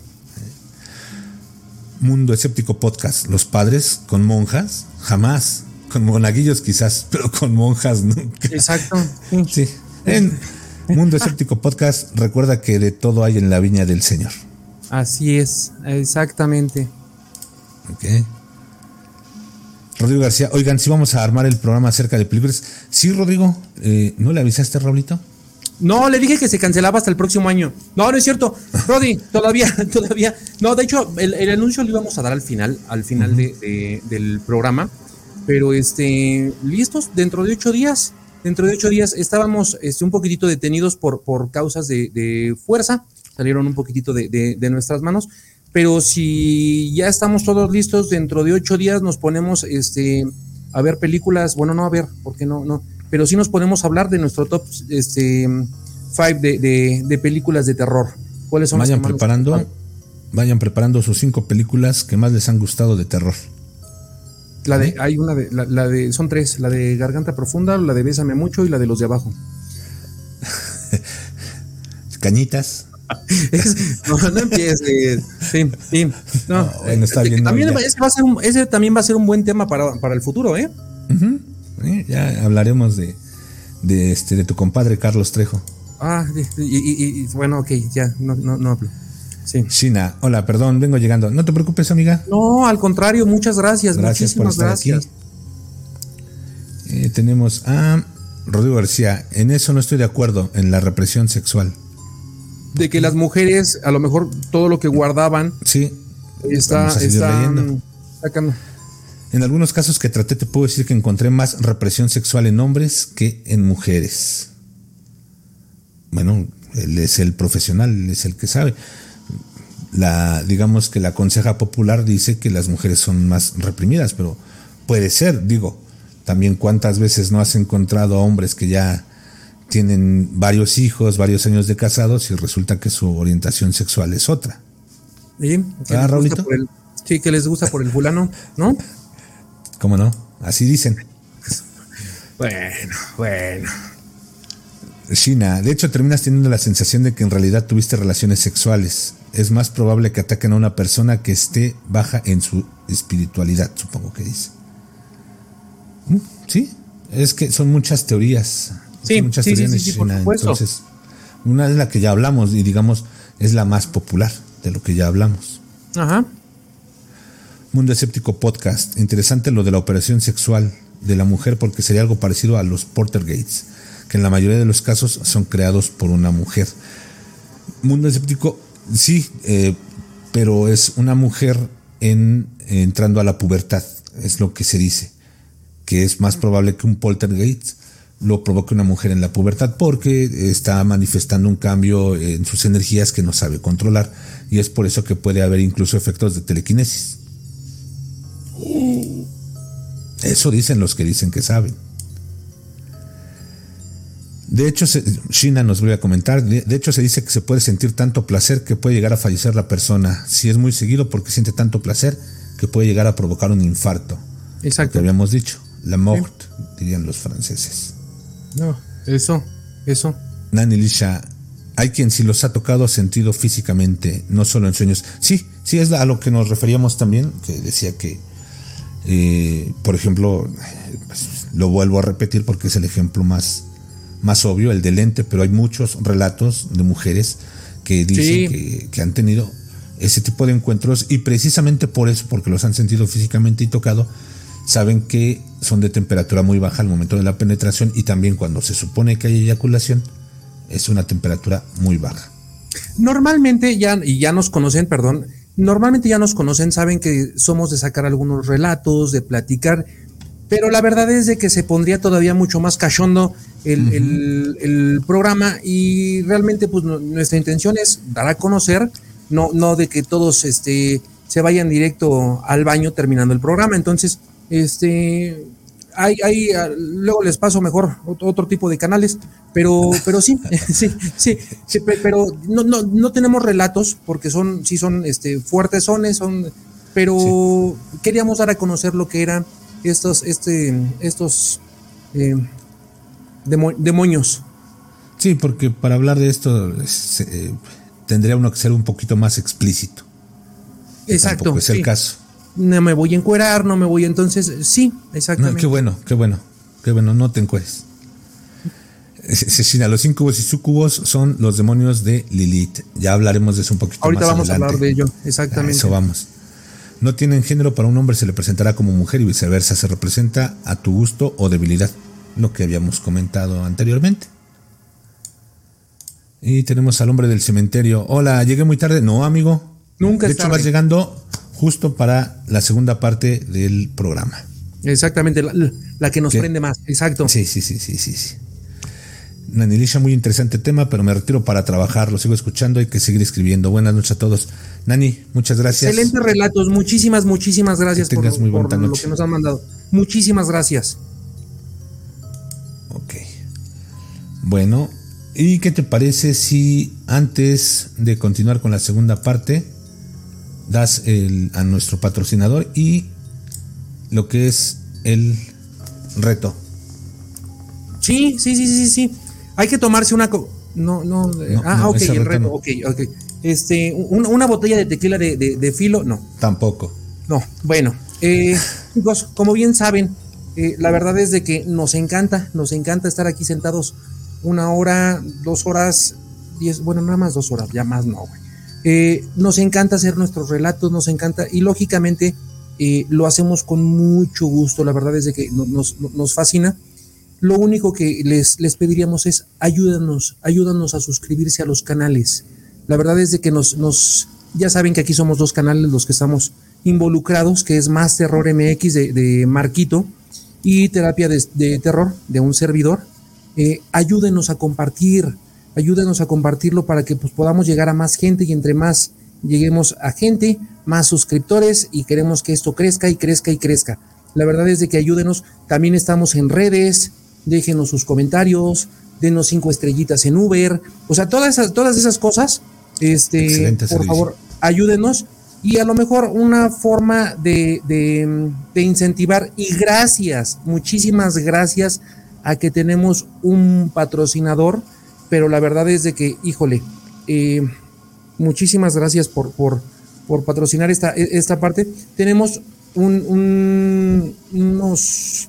Mundo Escéptico Podcast. Los padres con monjas, jamás. Con monaguillos quizás, [laughs] pero con monjas nunca. Exacto. Sí. En Mundo Escéptico Podcast, recuerda que de todo hay en la viña del Señor. Así es, exactamente. Ok. Rodrigo García, oigan, si vamos a armar el programa acerca de películas. Sí, Rodrigo, eh, ¿no le avisaste, Raulito? No, le dije que se cancelaba hasta el próximo año. No, no es cierto. Rodi, [laughs] todavía, todavía. No, de hecho, el, anuncio lo íbamos a dar al final, al final de, del programa. Pero este, listos, dentro de ocho días. Dentro de ocho días estábamos este, un poquitito detenidos por, por causas de, fuerza. Salieron un poquitito de, de, nuestras manos. Pero si ya estamos todos listos, dentro de ocho días nos ponemos este, a ver películas. Bueno, no a ver, porque no, no pero sí nos podemos hablar de nuestro top este, five de, películas de terror. ¿Cuáles son vayan preparando, vayan preparando sus cinco películas que más les han gustado de terror. La de, hay una de, la, de, son tres, la de Garganta Profunda, la de Bésame Mucho y la de los de abajo. [laughs] Cañitas. [laughs] no, no empieces. Sí, sí. No, está bien, también ese, va a ser un, ese también va a ser un buen tema para, para el futuro, ¿eh? ¿eh? Ya hablaremos de, de, este, de tu compadre Carlos Trejo. Ah, y, bueno, ok, ya, no, no, no hablo. Sí. China, hola, perdón, vengo llegando. No te preocupes, amiga. No, al contrario, muchas gracias. Gracias por estar gracias. aquí. Eh, tenemos a Rodrigo García. En eso no estoy de acuerdo, en la represión sexual. De que las mujeres, a lo mejor todo lo que guardaban. Sí. Está, está sacando. En algunos casos que traté te puedo decir que encontré más represión sexual en hombres que en mujeres. Bueno, él es el profesional, él es el que sabe. La, digamos que la conseja popular dice que las mujeres son más reprimidas, pero puede ser, digo, también cuántas veces no has encontrado a hombres que ya tienen varios hijos, varios años de casados y resulta que su orientación sexual es otra. ¿Sí? ¿Ah, Raulito? sí, que les gusta por el fulano, ¿no? ¿Cómo no? Así dicen. Bueno, bueno. China, de hecho terminas teniendo la sensación de que en realidad tuviste relaciones sexuales. Es más probable que ataquen a una persona que esté baja en su espiritualidad, supongo que dice. ¿Mm? Sí, es que son muchas teorías. Sí, muchas sí, teorías sí, China. Entonces, una es la que ya hablamos y digamos es la más popular de lo que ya hablamos. Ajá. Mundo Escéptico Podcast. Interesante lo de la operación sexual de la mujer porque sería algo parecido a los Porter Gates, que en la mayoría de los casos son creados por una mujer. Mundo Escéptico, sí, eh, pero es una mujer en, entrando a la pubertad, es lo que se dice, que es más probable que un poltergeist lo provoque una mujer en la pubertad porque está manifestando un cambio en sus energías que no sabe controlar y es por eso que puede haber incluso efectos de telequinesis. Eso dicen los que dicen que saben. De hecho, China nos voy a comentar, de, hecho se dice que se puede sentir tanto placer que puede llegar a fallecer la persona. Si es muy seguido porque siente tanto placer que puede llegar a provocar un infarto. Exacto. Lo habíamos dicho, la mort, dirían los franceses. No, eso, eso. Nani Lisha, hay quien si los ha tocado sentido físicamente, no solo en sueños. Sí, sí, es a lo que nos referíamos también, que decía que eh, por ejemplo, pues, lo vuelvo a repetir porque es el ejemplo más, más obvio, el del lente, pero hay muchos relatos de mujeres que dicen que, han tenido ese tipo de encuentros y precisamente por eso, porque los han sentido físicamente y tocado, saben que son de temperatura muy baja al momento de la penetración y también cuando se supone que hay eyaculación es una temperatura muy baja. Normalmente ya, y ya nos conocen, perdón, normalmente ya nos conocen, saben que somos de sacar algunos relatos, de platicar, pero la verdad es de que se pondría todavía mucho más cachondo el, programa y realmente pues nuestra intención es dar a conocer, no, no de que todos este, se vayan directo al baño terminando el programa. Entonces, este, hay, ah, luego les paso mejor otro, tipo de canales, pero, pero sí, [laughs] sí, sí, pero no, no, no tenemos relatos porque son, sí son este, fuertes sones, son, pero queríamos dar a conocer lo que eran estos, este, estos eh, demonios. Sí, porque para hablar de esto eh, tendría uno que ser un poquito más explícito. Exacto. es el caso no me voy a encuerar, no me voy. Entonces, sí, exactamente. qué bueno, qué bueno, qué bueno, no te encueres. los incubos y sucubos son los demonios de Lilith. Ya hablaremos de eso un poquito Ahorita más vamos a hablar de ello, exactamente. eso vamos. No tienen género para un hombre, se le presentará como mujer y viceversa. Se representa a tu gusto o debilidad, lo que habíamos comentado anteriormente. Y tenemos al hombre del cementerio. Hola, llegué muy tarde. No, amigo. Nunca De hecho, vas llegando justo para la segunda parte del programa. Exactamente, la, la que nos ¿Qué? prende más. Exacto. Sí, sí, sí, sí, sí. sí. Nanilisha, muy interesante tema, pero me retiro para trabajar. Lo sigo escuchando, hay que seguir escribiendo. Buenas noches a todos. Nani, muchas gracias. Excelentes relatos. Muchísimas, muchísimas gracias Que por, tengas muy por lo que nos han mandado. Muchísimas gracias. Ok. Bueno, ¿y qué te parece si antes de continuar con la segunda parte das el, a nuestro patrocinador y lo que es el reto? Sí, sí, sí, sí, sí. Hay que tomarse una. co- No, no. eh, No, ah, no, ok, el reto no. Ok, ok. Este, un- una botella de tequila de, de- de filo, no. Tampoco. No, bueno, eh, chicos, como bien saben, eh, la verdad es de que nos encanta, nos encanta estar aquí sentados una hora, dos horas, diez, bueno, nada más dos horas, ya más no, güey. Eh, nos encanta hacer nuestros relatos, nos encanta, y lógicamente eh, lo hacemos con mucho gusto, la verdad es de que no- nos, nos fascina. Lo único que les, les pediríamos es ayúdanos, ayúdanos a suscribirse a los canales. La verdad es de que nos, nos, ya saben que aquí somos dos canales los que estamos involucrados, que es Más Terror MX de, de Marquito y Terapia de, de Terror de un servidor. Eh, ayúdenos a compartir, ayúdenos a compartirlo para que pues, podamos llegar a más gente y entre más lleguemos a gente, más suscriptores y queremos que esto crezca y crezca y crezca. La verdad es de que ayúdenos, también estamos en redes, déjenos sus comentarios, denos cinco estrellitas en Uber, o sea, todas esas, todas esas cosas, este, Excelente por servicio. favor, ayúdenos y a lo mejor una forma de, de, de incentivar y gracias, muchísimas gracias a que tenemos un patrocinador, pero la verdad es de que, híjole, eh, muchísimas gracias por, por, por patrocinar esta, esta parte. Tenemos un, un- unos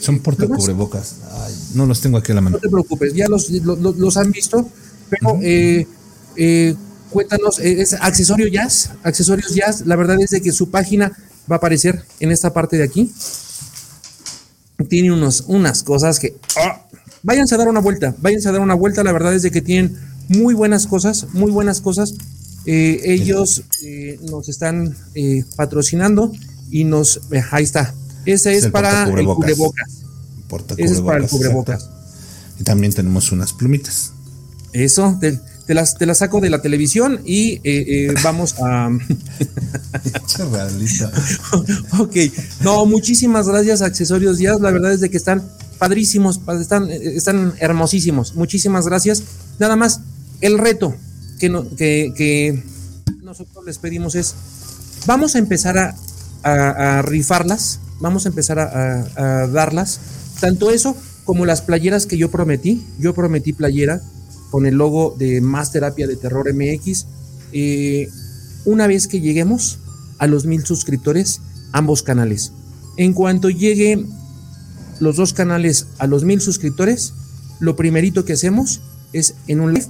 Son portacubrebocas. Ay, no los tengo aquí a la mano. no te preocupes, ya los, lo- lo- los han visto, pero eh, eh, cuéntanos, eh, es accesorio jazz, accesorios jazz, la verdad es de que su página va a aparecer en esta parte de aquí. Tiene unos, unas cosas que... ¡ah! váyanse a dar una vuelta, váyanse a dar una vuelta, la verdad es de que tienen muy buenas cosas, muy buenas cosas. Eh, ellos eh, nos están eh, patrocinando y nos... ahí está. Ese Es es, el para el cubrebocas. Ese es para el cubrebocas. exacto. Y también tenemos unas plumitas. Eso, te, te las, te las saco de la televisión y eh, eh, [laughs] vamos a... [laughs] ok, no, muchísimas gracias Accesorios Díaz, la verdad es de que están padrísimos, pa- están, eh, están hermosísimos, muchísimas gracias. Nada más, el reto que, no- que, que nosotros les pedimos es, vamos a empezar a, a- a rifarlas, vamos a empezar a, darlas, tanto eso como las playeras que yo prometí, yo prometí playera con el logo de Más Terapia de Terror MX. eh, una vez que lleguemos a los mil suscriptores, ambos canales. En cuanto llegue los dos canales a los mil suscriptores, lo primerito que hacemos es en un live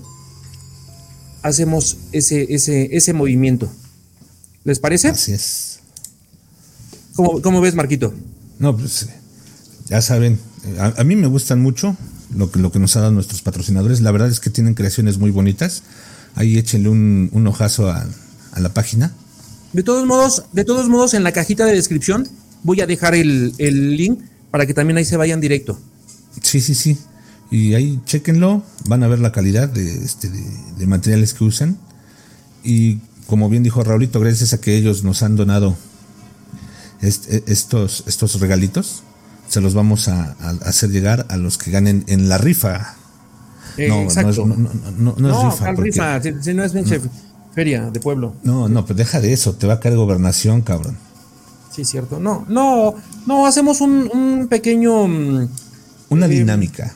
hacemos ese, ese, ese movimiento. ¿Les parece? Así. ¿Cómo, cómo ves, Marquito? No, pues ya saben, a, a mí me gustan mucho lo que, lo que nos han dado nuestros patrocinadores. La verdad es que tienen creaciones muy bonitas. Ahí échenle un, un ojazo a, a la página. De todos modos, de todos modos, en la cajita de descripción voy a dejar el, el link para que también ahí se vayan directo. Sí, sí, sí. Y ahí chequenlo, van a ver la calidad de, este, de, de materiales que usan. Y como bien dijo Raulito, gracias a que ellos nos han donado est- e- estos, estos regalitos, se los vamos a, a hacer llegar a los que ganen en la rifa. Eh, no, no es, exacto. no, no- no- no rifa. Si, si no es pinche feria de pueblo. No, no, pues deja de eso, te va a caer gobernación, cabrón. Sí, cierto. No, no, no, hacemos un, un pequeño, mm, Una Eh, dinámica.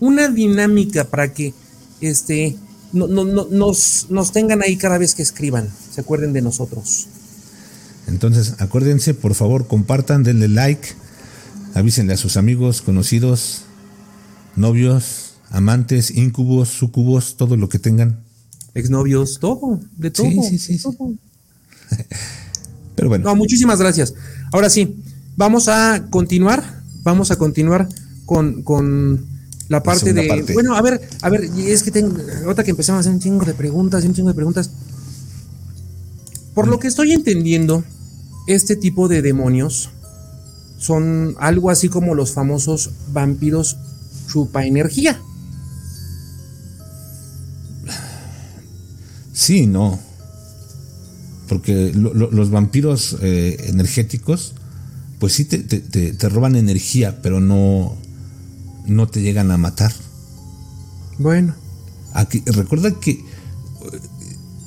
una dinámica para que este no, no, no- nos, nos tengan ahí cada vez que escriban, se acuerden de nosotros. Entonces, acuérdense, por favor, compartan, denle like, avísenle a sus amigos, conocidos, novios, amantes, incubos, sucubos, todo lo que tengan. Exnovios, todo, de todo. Sí, sí, sí, sí. todo. [laughs] Pero bueno, No, muchísimas gracias. Ahora sí, vamos a continuar, vamos a continuar con, con la parte de. Bueno, a ver, a ver, es que tengo. Otra que empezamos a hacer un chingo de preguntas, un chingo de preguntas. Por lo mm. que estoy entendiendo, este tipo de demonios son algo así como los famosos vampiros chupa energía. Sí, no. Porque los vampiros eh, energéticos, pues sí te, roban energía, pero no, no te llegan a matar. Bueno. Aquí, recuerda que eh,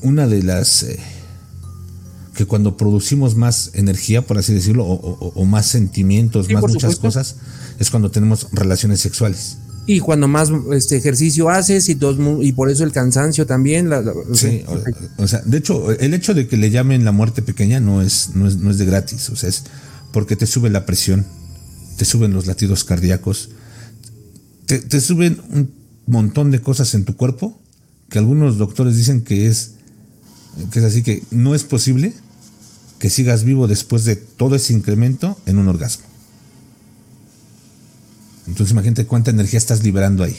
una de las... Eh, que cuando producimos más energía, por así decirlo, o, más sentimientos, más muchas cosas, es cuando tenemos relaciones sexuales. Y cuando más este ejercicio haces y, todo, y por eso el cansancio también. sí, o, sea, de hecho, el hecho de que le llamen la muerte pequeña no es, no es, no es de gratis, o sea, es porque te sube la presión, te suben los latidos cardíacos, te, te suben un montón de cosas en tu cuerpo que algunos doctores dicen que es, es así que no es posible que sigas vivo después de todo ese incremento en un orgasmo. Entonces imagínate cuánta energía estás liberando ahí.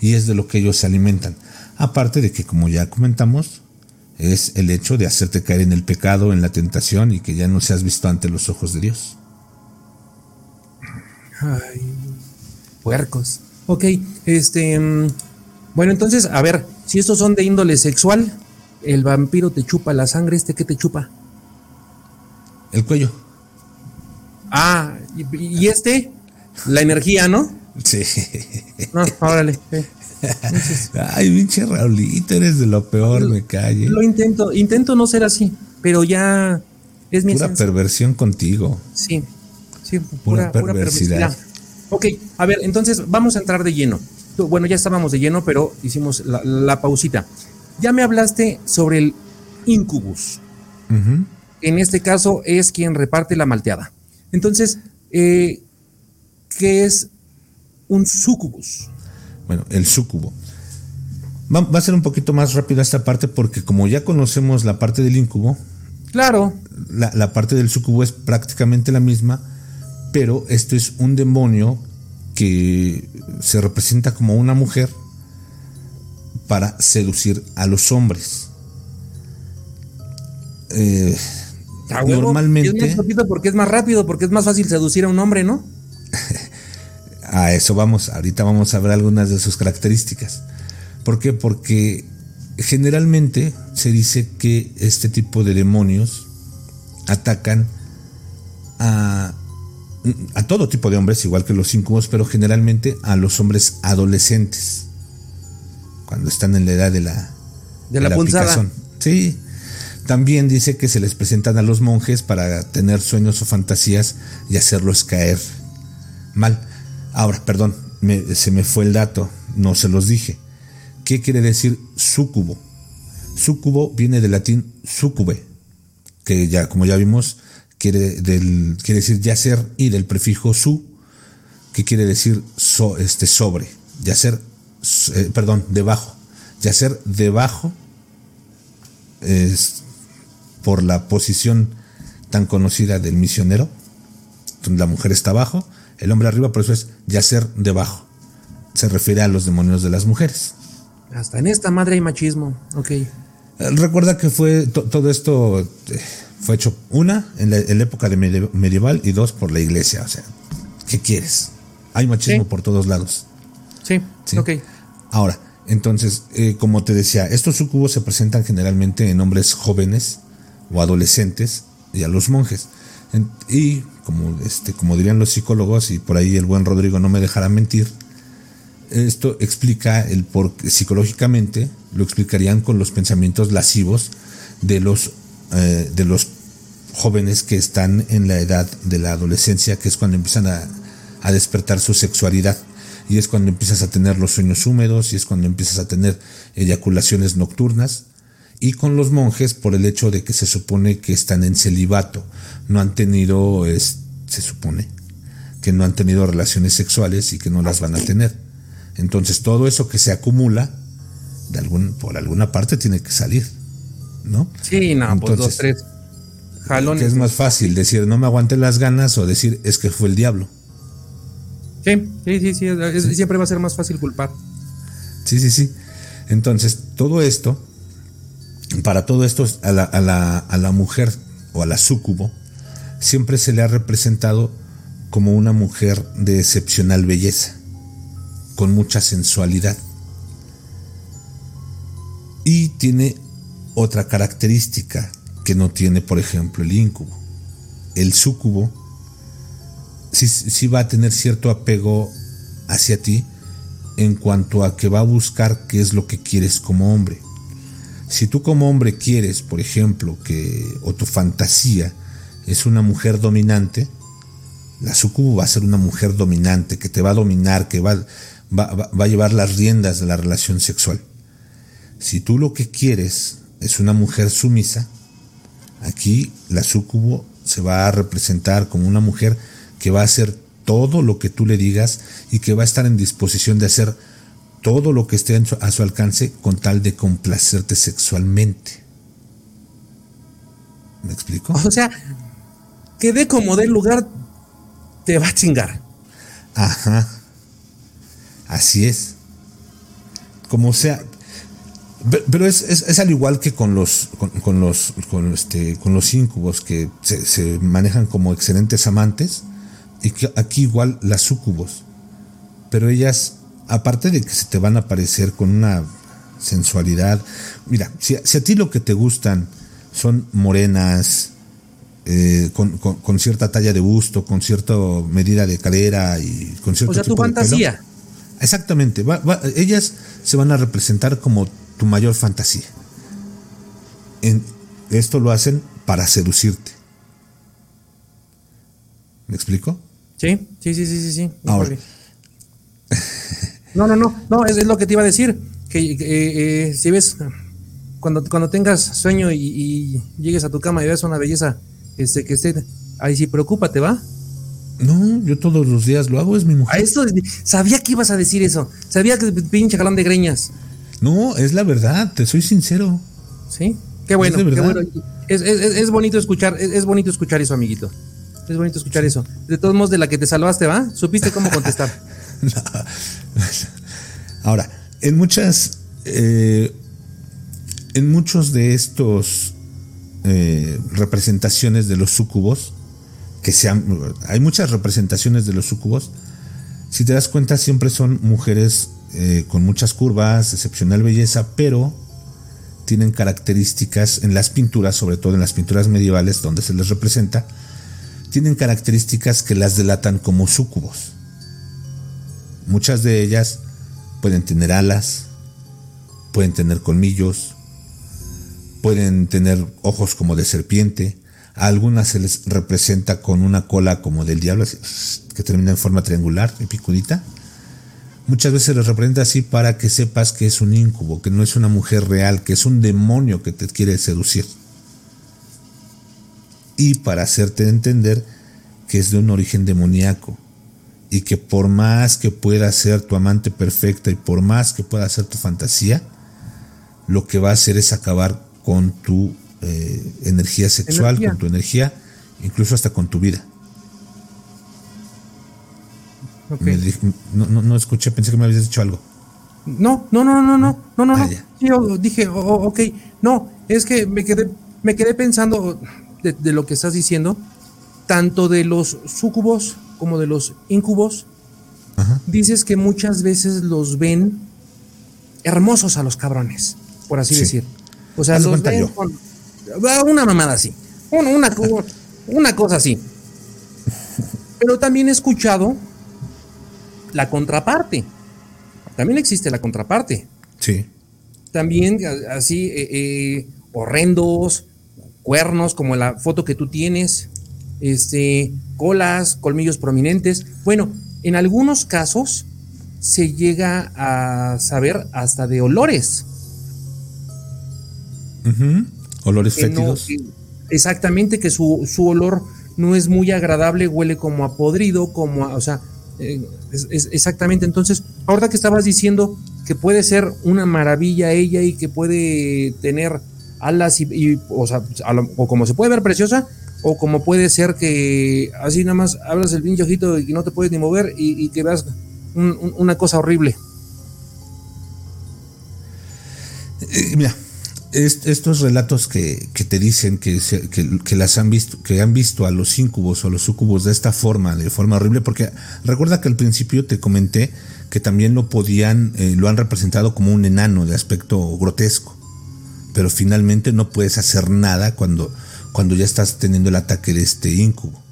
Y es de lo que ellos se alimentan. Aparte de que, como ya comentamos, es el hecho de hacerte caer en el pecado, en la tentación y que ya no seas visto ante los ojos de Dios. Ay, puercos. Ok, este. Mm, bueno, entonces, a ver, si estos son de índole sexual, el vampiro te chupa la sangre, ¿este qué te chupa? El cuello. Ah, y este? La energía, ¿no? Sí. No, órale. Ay, pinche Raulito, eres de lo peor, me calle. Lo intento, intento no ser así, pero ya es mi Pura perversión contigo. Sí, sí, pura, perversidad. ok, a ver, entonces vamos a entrar de lleno. Bueno, ya estábamos de lleno, pero hicimos la, pausita. Ya me hablaste sobre el incubus. En este caso es quien reparte la malteada. Entonces, eh, ¿Qué es un sucubus? Bueno, el sucubo. Va, a ser un poquito más rápido esta parte porque como ya conocemos la parte del incubo, claro, la, parte del sucubo es prácticamente la misma, pero esto es un demonio que se representa como una mujer para seducir a los hombres. Eh, normalmente. porque es más rápido, porque es más fácil seducir a un hombre, ¿no? [laughs] a eso vamos, ahorita vamos a ver algunas de sus características. ¿Por qué? Porque generalmente se dice que este tipo de demonios atacan a, a todo tipo de hombres, igual que los incubos, pero generalmente a los hombres adolescentes, cuando están en la edad de la, de la, Sí. También dice que se les presentan a los monjes para tener sueños o fantasías y hacerlos caer mal. Ahora, perdón, se me fue el dato, no se los dije. ¿Qué quiere decir sucubo? Sucubo viene del latín sucube, que ya, como ya vimos, quiere, del, quiere decir yacer y del prefijo su, que quiere decir este, sobre, yacer, eh, perdón, debajo. Yacer debajo es por la posición tan conocida del misionero, donde la mujer está abajo el hombre arriba, por eso es yacer debajo. Se refiere a los demonios de las mujeres. Hasta en esta madre hay machismo, ok. Eh, recuerda que fue todo esto eh, fue hecho una en la, época de medieval y dos por la iglesia. O sea, ¿qué quieres? Hay machismo por todos lados. Sí, sí, ok. Ahora, entonces, eh, como te decía, estos sucubos se presentan generalmente en hombres jóvenes o adolescentes y a los monjes. y como, este, como dirían los psicólogos, y por ahí el buen Rodrigo no me dejará mentir, esto explica el por psicológicamente lo explicarían con los pensamientos lascivos de los, eh, de los jóvenes que están en la edad de la adolescencia, que es cuando empiezan a, a despertar su sexualidad y es cuando empiezas a tener los sueños húmedos y es cuando empiezas a tener eyaculaciones nocturnas y con los monjes por el hecho de que se supone que están en celibato, no han tenido, se supone, que no han tenido relaciones sexuales y que no las van a tener. Entonces todo eso que se acumula, de algún, por alguna parte tiene que salir, ¿no? Sí, no, pues dos, tres jalones. es más fácil decir no me aguanté las ganas o decir es que fue el diablo. Sí, sí, sí, sí, siempre va a ser más fácil culpar. Sí, sí, sí. Entonces, todo esto, para todo esto, a la, a la, a la mujer o a la súcubo, siempre se le ha representado como una mujer de excepcional belleza, con mucha sensualidad. Y tiene otra característica que no tiene, por ejemplo, el íncubo. El súcubo sí, va a tener cierto apego hacia ti en cuanto a que va a buscar qué es lo que quieres como hombre. Si tú como hombre quieres, por ejemplo, que o tu fantasía es una mujer dominante, la sucubo va a ser una mujer dominante que te va a dominar, que va, va, a llevar las riendas de la relación sexual. Si tú lo que quieres es una mujer sumisa, aquí la sucubo se va a representar como una mujer que va a hacer todo lo que tú le digas y que va a estar en disposición de hacer todo lo que esté a su alcance con tal de complacerte sexualmente. ¿Me explico? O sea, que de como del lugar te va a chingar. Ajá. Así es. Como sea. Pero es, al igual que con los con, los con este con los íncubos que se, se, manejan como excelentes amantes aquí igual las súcubos. Pero ellas, aparte de que se te van a aparecer con una sensualidad, mira, si, si a ti lo que te gustan son morenas, eh, con, cierta talla de busto, con cierta medida de cadera y con cierto o sea, tu fantasía. exactamente, ellas se van a representar como tu mayor fantasía. En, esto lo hacen para seducirte. ¿Me explico? Sí, sí, sí, sí, sí. Ahora. No, no, no, no, es, lo que te iba a decir. Que eh, eh, si ves, cuando, cuando tengas sueño y, llegues a tu cama y veas una belleza este, que esté, ahí sí, preocúpate, ¿va? No, yo todos los días lo hago, es mi mujer. A esto, sabía que ibas a decir eso. Sabía que pinche galón de greñas. No, es la verdad, te soy sincero. Sí, qué bueno, es qué bueno. Es, es, es bonito escuchar, es, bonito escuchar eso, amiguito. Es bonito escuchar eso. De todos modos, de la que te salvaste, ¿va? ¿Supiste cómo [laughs] contestar? Ahora, en muchas. Eh, en muchos de estos eh, representaciones de los sucubos, que sean. Hay muchas representaciones de los sucubos. Si te das cuenta, siempre son mujeres eh, con muchas curvas, excepcional belleza, pero tienen características en las pinturas, sobre todo en las pinturas medievales, donde se les representa, tienen características que las delatan como súcubos. Muchas de ellas pueden tener alas, pueden tener colmillos, pueden tener ojos como de serpiente, a algunas se les representa con una cola como del diablo, que termina en forma triangular y picudita. Muchas veces les representa así para que sepas que es un incubo, que no es una mujer real, que es un demonio que te quiere seducir y para hacerte entender que es de un origen demoníaco y que por más que pueda ser tu amante perfecta y por más que pueda ser tu fantasía, lo que va a hacer es acabar con tu eh, energía sexual, con tu energía, incluso hasta con tu vida. no, no, escuché, pensé que me habías dicho algo. No, no, no, no, no, no, no, no. Ah, yo dije, oh, ok, no, es que me quedé, me quedé pensando, de, lo que estás diciendo, tanto de los sucubos como de los incubos, dices que muchas veces los ven hermosos a los cabrones, por así decir. O sea, los ven con ah, una mamada así, una, una, una cosa así. Pero también he escuchado la contraparte. También existe la contraparte. Sí. También así eh, eh, horrendos, cuernos, como la foto que tú tienes, este, colas, colmillos prominentes. Bueno, en algunos casos se llega a saber hasta de olores. Olores fétidos. exactamente, que su, olor no es muy agradable, huele como a podrido, como a, o sea, eh, exactamente. Entonces, ahorita que estabas diciendo que puede ser una maravilla ella y que puede tener alas y, o sea, o como se puede ver preciosa, o como puede ser que así nada más hablas el pinche ojito y no te puedes ni mover y, que veas una cosa horrible. Eh, mira, estos relatos que, te dicen que, que, las han visto, que han visto a los incubos o a los sucubos de esta forma, de forma horrible, porque recuerda que al principio te comenté que también lo podían, eh, lo han representado como un enano de aspecto grotesco, pero finalmente no puedes hacer nada cuando cuando ya estás teniendo el ataque de este incubo.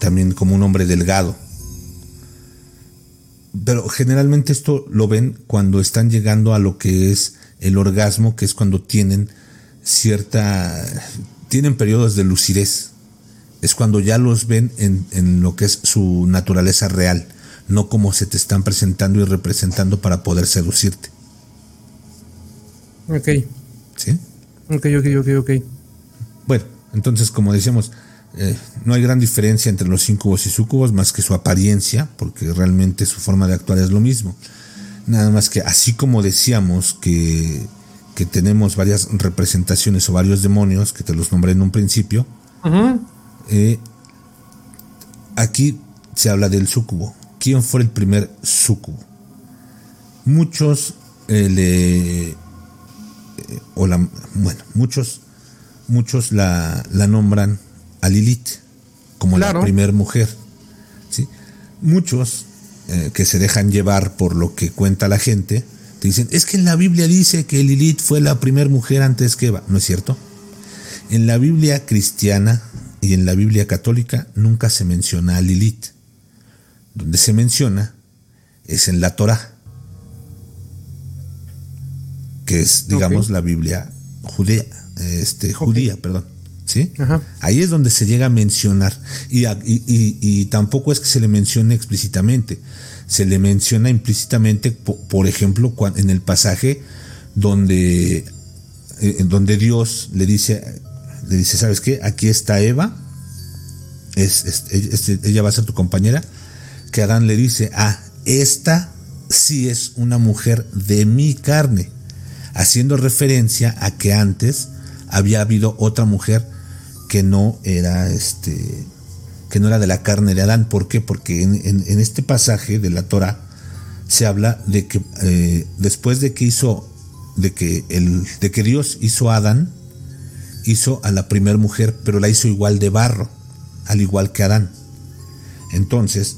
También como un hombre delgado. Pero generalmente esto lo ven cuando están llegando a lo que es el orgasmo, que es cuando tienen cierta... tienen periodos de lucidez. Es cuando ya los ven en, en lo que es su naturaleza real, no como se te están presentando y representando para poder seducirte. Ok. ¿Sí? Ok, ok, ok, ok. Bueno, entonces como decíamos, eh, no hay gran diferencia entre los incubos y sucubos más que su apariencia, porque realmente su forma de actuar es lo mismo. Nada más que así como decíamos que, que tenemos varias representaciones o varios demonios, que te los nombré en un principio, eh, aquí se habla del sucubo. ¿Quién fue el primer sucubo? Muchos eh, le... o la, bueno, muchos muchos la, nombran a Lilith como la primer mujer. ¿sí? Muchos eh, que se dejan llevar por lo que cuenta la gente, te dicen, es que en la Biblia dice que Lilith fue la primer mujer antes que Eva. ¿No es cierto? En la Biblia cristiana y en la Biblia católica nunca se menciona a Lilith. Donde se menciona es en la Torah, que es, digamos, la Biblia judía este, judía, perdón. ¿Sí? Ahí es donde se llega a mencionar. Y, tampoco es que se le mencione explícitamente. Se le menciona implícitamente, por, ejemplo, en el pasaje donde, eh, donde Dios le dice, le dice, ¿sabes qué? Aquí está Eva, es, ella va a ser tu compañera, que Adán le dice, ah, esta sí es una mujer de mi carne, haciendo referencia a que antes había habido otra mujer que no era este que no era de la carne de Adán. ¿Por qué? Porque en, este pasaje de la Torah se habla de que eh, después de que hizo, de que, el, de que Dios hizo a Adán, hizo a la primer mujer, pero la hizo igual de barro, al igual que Adán. Entonces,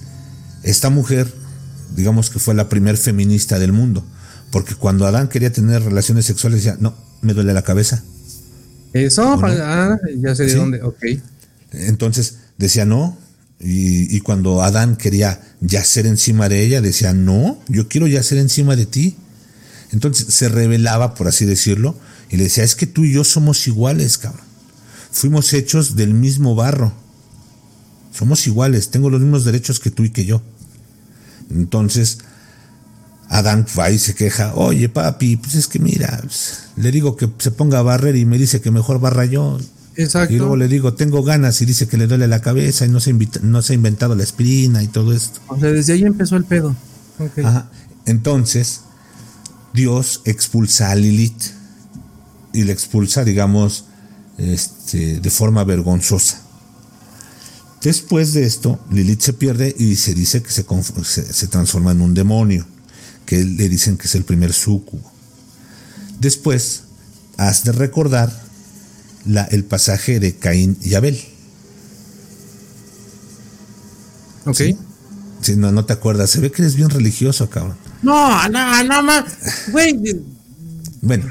esta mujer, digamos que fue la primer feminista del mundo, porque cuando Adán quería tener relaciones sexuales decía, no, me duele la cabeza. Eso, ah, ya sé de dónde, ok. Entonces decía no, y, cuando Adán quería yacer encima de ella, decía no, yo quiero yacer encima de ti. Entonces se revelaba, por así decirlo, y le decía, es que tú y yo somos iguales, cabrón. Fuimos hechos del mismo barro. Somos iguales, tengo los mismos derechos que tú y que yo. Entonces, Adán va y se queja, oye papi, pues es que mira, pues, le digo que se ponga a barrer y me dice que mejor barra yo. Exacto. Y luego le digo, tengo ganas y dice que le duele la cabeza y no se, no se ha inventado la aspirina y todo esto. O sea, desde ahí empezó el pedo. Entonces, Dios expulsa a Lilith y le expulsa, digamos, este, de forma vergonzosa. Después de esto, Lilith se pierde y se dice que se, se transforma en un demonio que le dicen que es el primer sucubo. Después, has de recordar la, el pasaje de Caín y Abel. Ok. ¿Sí? no, no te acuerdas. Se ve que eres bien religioso, cabrón. No, no, no, más. Güey. Bueno.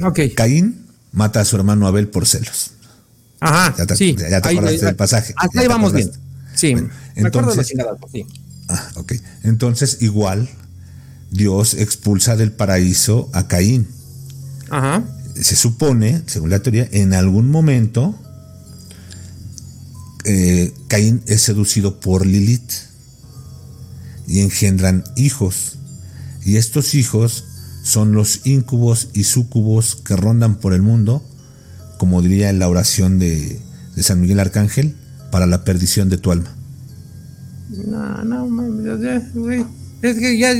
Ok. Caín mata a su hermano Abel por celos. Ajá. Ya te, sí. ya te acordaste del pasaje. Hasta ahí vamos bien. Sí. entonces, sí. Ah, ok. Entonces, igual Dios expulsa del paraíso a Caín. Ajá. Se supone, según la teoría, en algún momento eh, Caín es seducido por Lilith y engendran hijos. Y estos hijos son los incubos y sucubos que rondan por el mundo, como diría la oración de, de San Miguel Arcángel, para la perdición de tu alma. No, no, es que ya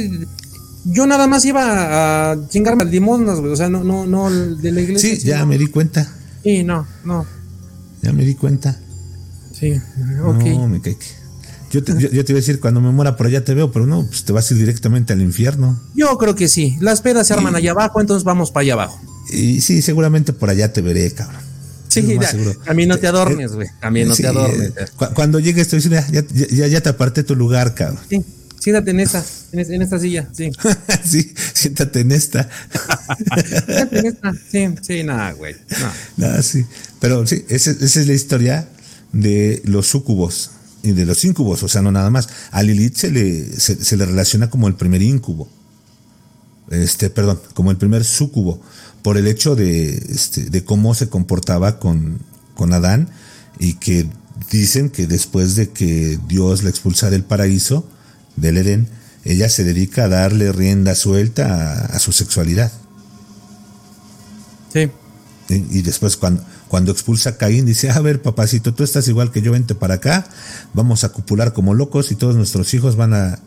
yo nada más iba a chingarme al limonas, güey. O sea, no, no, no de la iglesia. Sí, ya me di cuenta. Sí, no, no. Ya me di cuenta. Sí, ok. No, me cae. Yo te, yo, te iba a decir, cuando me muera por allá te veo, pero no, pues te vas a ir directamente al infierno. Yo creo que sí. Las pedas se arman allá abajo, entonces vamos para allá abajo. Y sí, seguramente por allá te veré, cabrón. Sí, ya, también no te adornes, güey. También no te adornes. cuando llegues te voy ya, ya, ya, te aparté tu lugar, cabrón. Sí, siéntate en esta, en, esta silla, sí. [laughs] sí, siéntate en esta. siéntate en esta, sí, sí, nada, güey. Nada, sí. Pero sí, esa, esa es la historia de los súcubos y de los incubos, o sea, no nada más. A Lilith se le, se, le relaciona como el primer incubo, este, perdón, como el primer súcubo, por el hecho de, este, de cómo se comportaba con, con Adán y que dicen que después de que Dios le expulsara del paraíso, del Edén, ella se dedica a darle rienda suelta a, su sexualidad. Sí. Y, y después cuando, cuando expulsa a Caín, dice, a ver, papacito, tú estás igual que yo, vente para acá, vamos a copular como locos y todos nuestros hijos van a,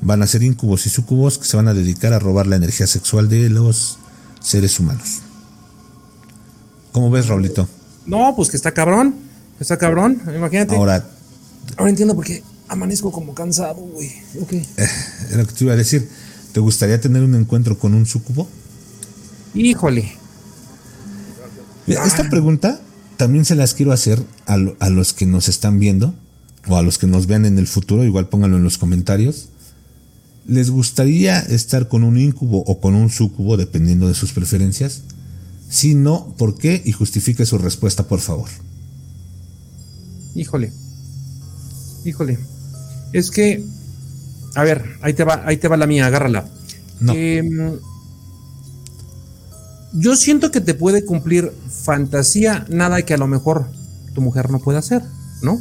van a ser incubos y sucubos que se van a dedicar a robar la energía sexual de los seres humanos. ¿Cómo ves, Raulito? No, pues que está cabrón, está cabrón, imagínate. Ahora, ahora entiendo por qué amanezco como cansado, güey. Ok. Eh, lo que te iba a decir. ¿Te gustaría tener un encuentro con un sucubo? Híjole, esta pregunta también se las quiero hacer a, los que nos están viendo o a los que nos vean en el futuro, igual pónganlo en los comentarios. ¿Les gustaría estar con un incubo o con un sucubo, dependiendo de sus preferencias? Si no, ¿por qué? Y justifique su respuesta, por favor. Híjole. Híjole. Es que. A ver, ahí te va, ahí te va la mía, agárrala. No. Em, yo siento que te puede cumplir fantasía, nada que a lo mejor tu mujer no pueda hacer, ¿no?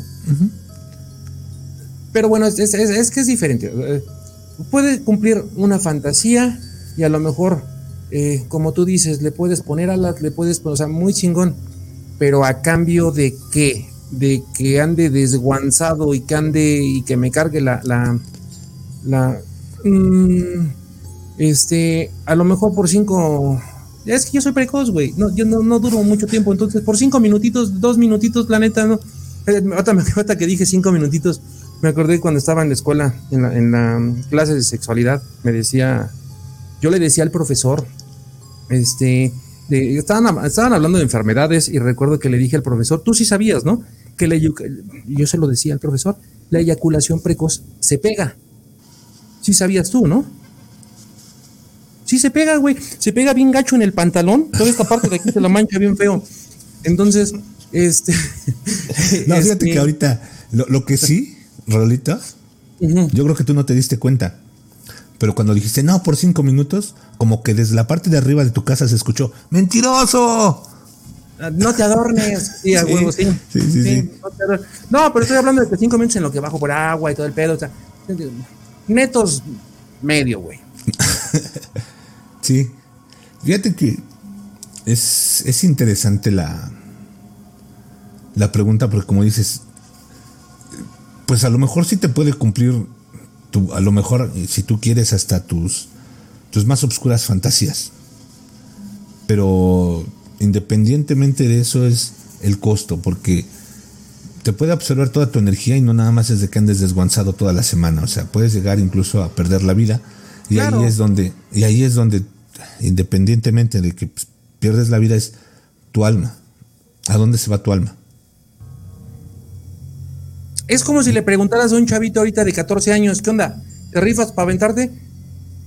Pero bueno, es, que es diferente. Eh, puede cumplir una fantasía y a lo mejor, eh, como tú dices, le puedes poner alas, le puedes, o sea, muy chingón. Pero a cambio de qué? De que ande desguanzado y que ande y que me cargue la. la, la mm, este, a lo mejor por cinco es que yo soy precoz, güey. No, yo no, duro mucho tiempo. Entonces, por cinco minutitos, dos minutitos, la neta, no. Eh, otra, que dije cinco minutitos. Me acordé cuando estaba en la escuela, en la, clase de sexualidad, me decía, yo le decía al profesor, este, estaban, estaban hablando de enfermedades y recuerdo que le dije al profesor, tú sí sabías, ¿no? Que le, yo se lo decía al profesor, la eyaculación precoz se pega. Sí sabías tú, ¿no? Sí se pega, güey. Se pega bien gacho en el pantalón. Toda esta parte de aquí se la mancha bien feo. Entonces, este. [laughs] no, fíjate este que ahorita, lo, que sí, Rolita, yo creo que tú no te diste cuenta. Pero cuando dijiste, no, por cinco minutos, como que desde la parte de arriba de tu casa se escuchó, ¡mentiroso! Ah, no te adornes. Sí, a huevo, sí. Sí, sí, sí. No, pero estoy hablando de que cinco minutos en lo que bajo por agua y todo el pedo. O sea, netos medio, güey. [laughs] Sí. Fíjate que es, interesante la, la pregunta, porque como dices, pues a lo mejor sí te puede cumplir, tu, a lo mejor si tú quieres hasta tus, tus más obscuras fantasías. Pero independientemente de eso es el costo, porque te puede absorber toda tu energía y no nada más es de que andes desguanzado toda la semana. O sea, puedes llegar incluso a perder la vida. Y ahí es donde, y ahí es donde independientemente de que pues, pierdes la vida, es tu alma. ¿A dónde se va tu alma? Es como si le preguntaras a un chavito ahorita de 14 años, ¿qué onda? ¿Te rifas para aventarte?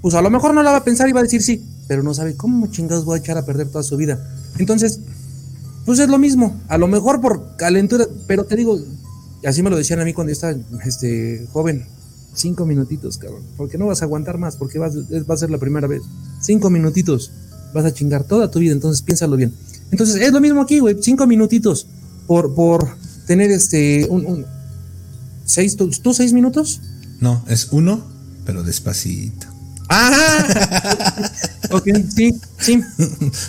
Pues a lo mejor no la va a pensar y va a decir sí, pero no sabe cómo chingados voy a echar a perder toda su vida. Entonces, pues es lo mismo. A lo mejor por calentura, pero te digo, así me lo decían a mí cuando yo estaba este, joven, Cinco minutitos, cabrón. Porque no vas a aguantar más, porque va a ser la primera vez. Cinco minutitos. Vas a chingar toda tu vida, entonces piénsalo bien. Entonces, es lo mismo aquí, güey. Cinco minutitos por, por tener este. Un, seis, ¿tú, seis minutos? No, es uno, pero despacito. ¡Ah! [laughs] ok, sí, sí.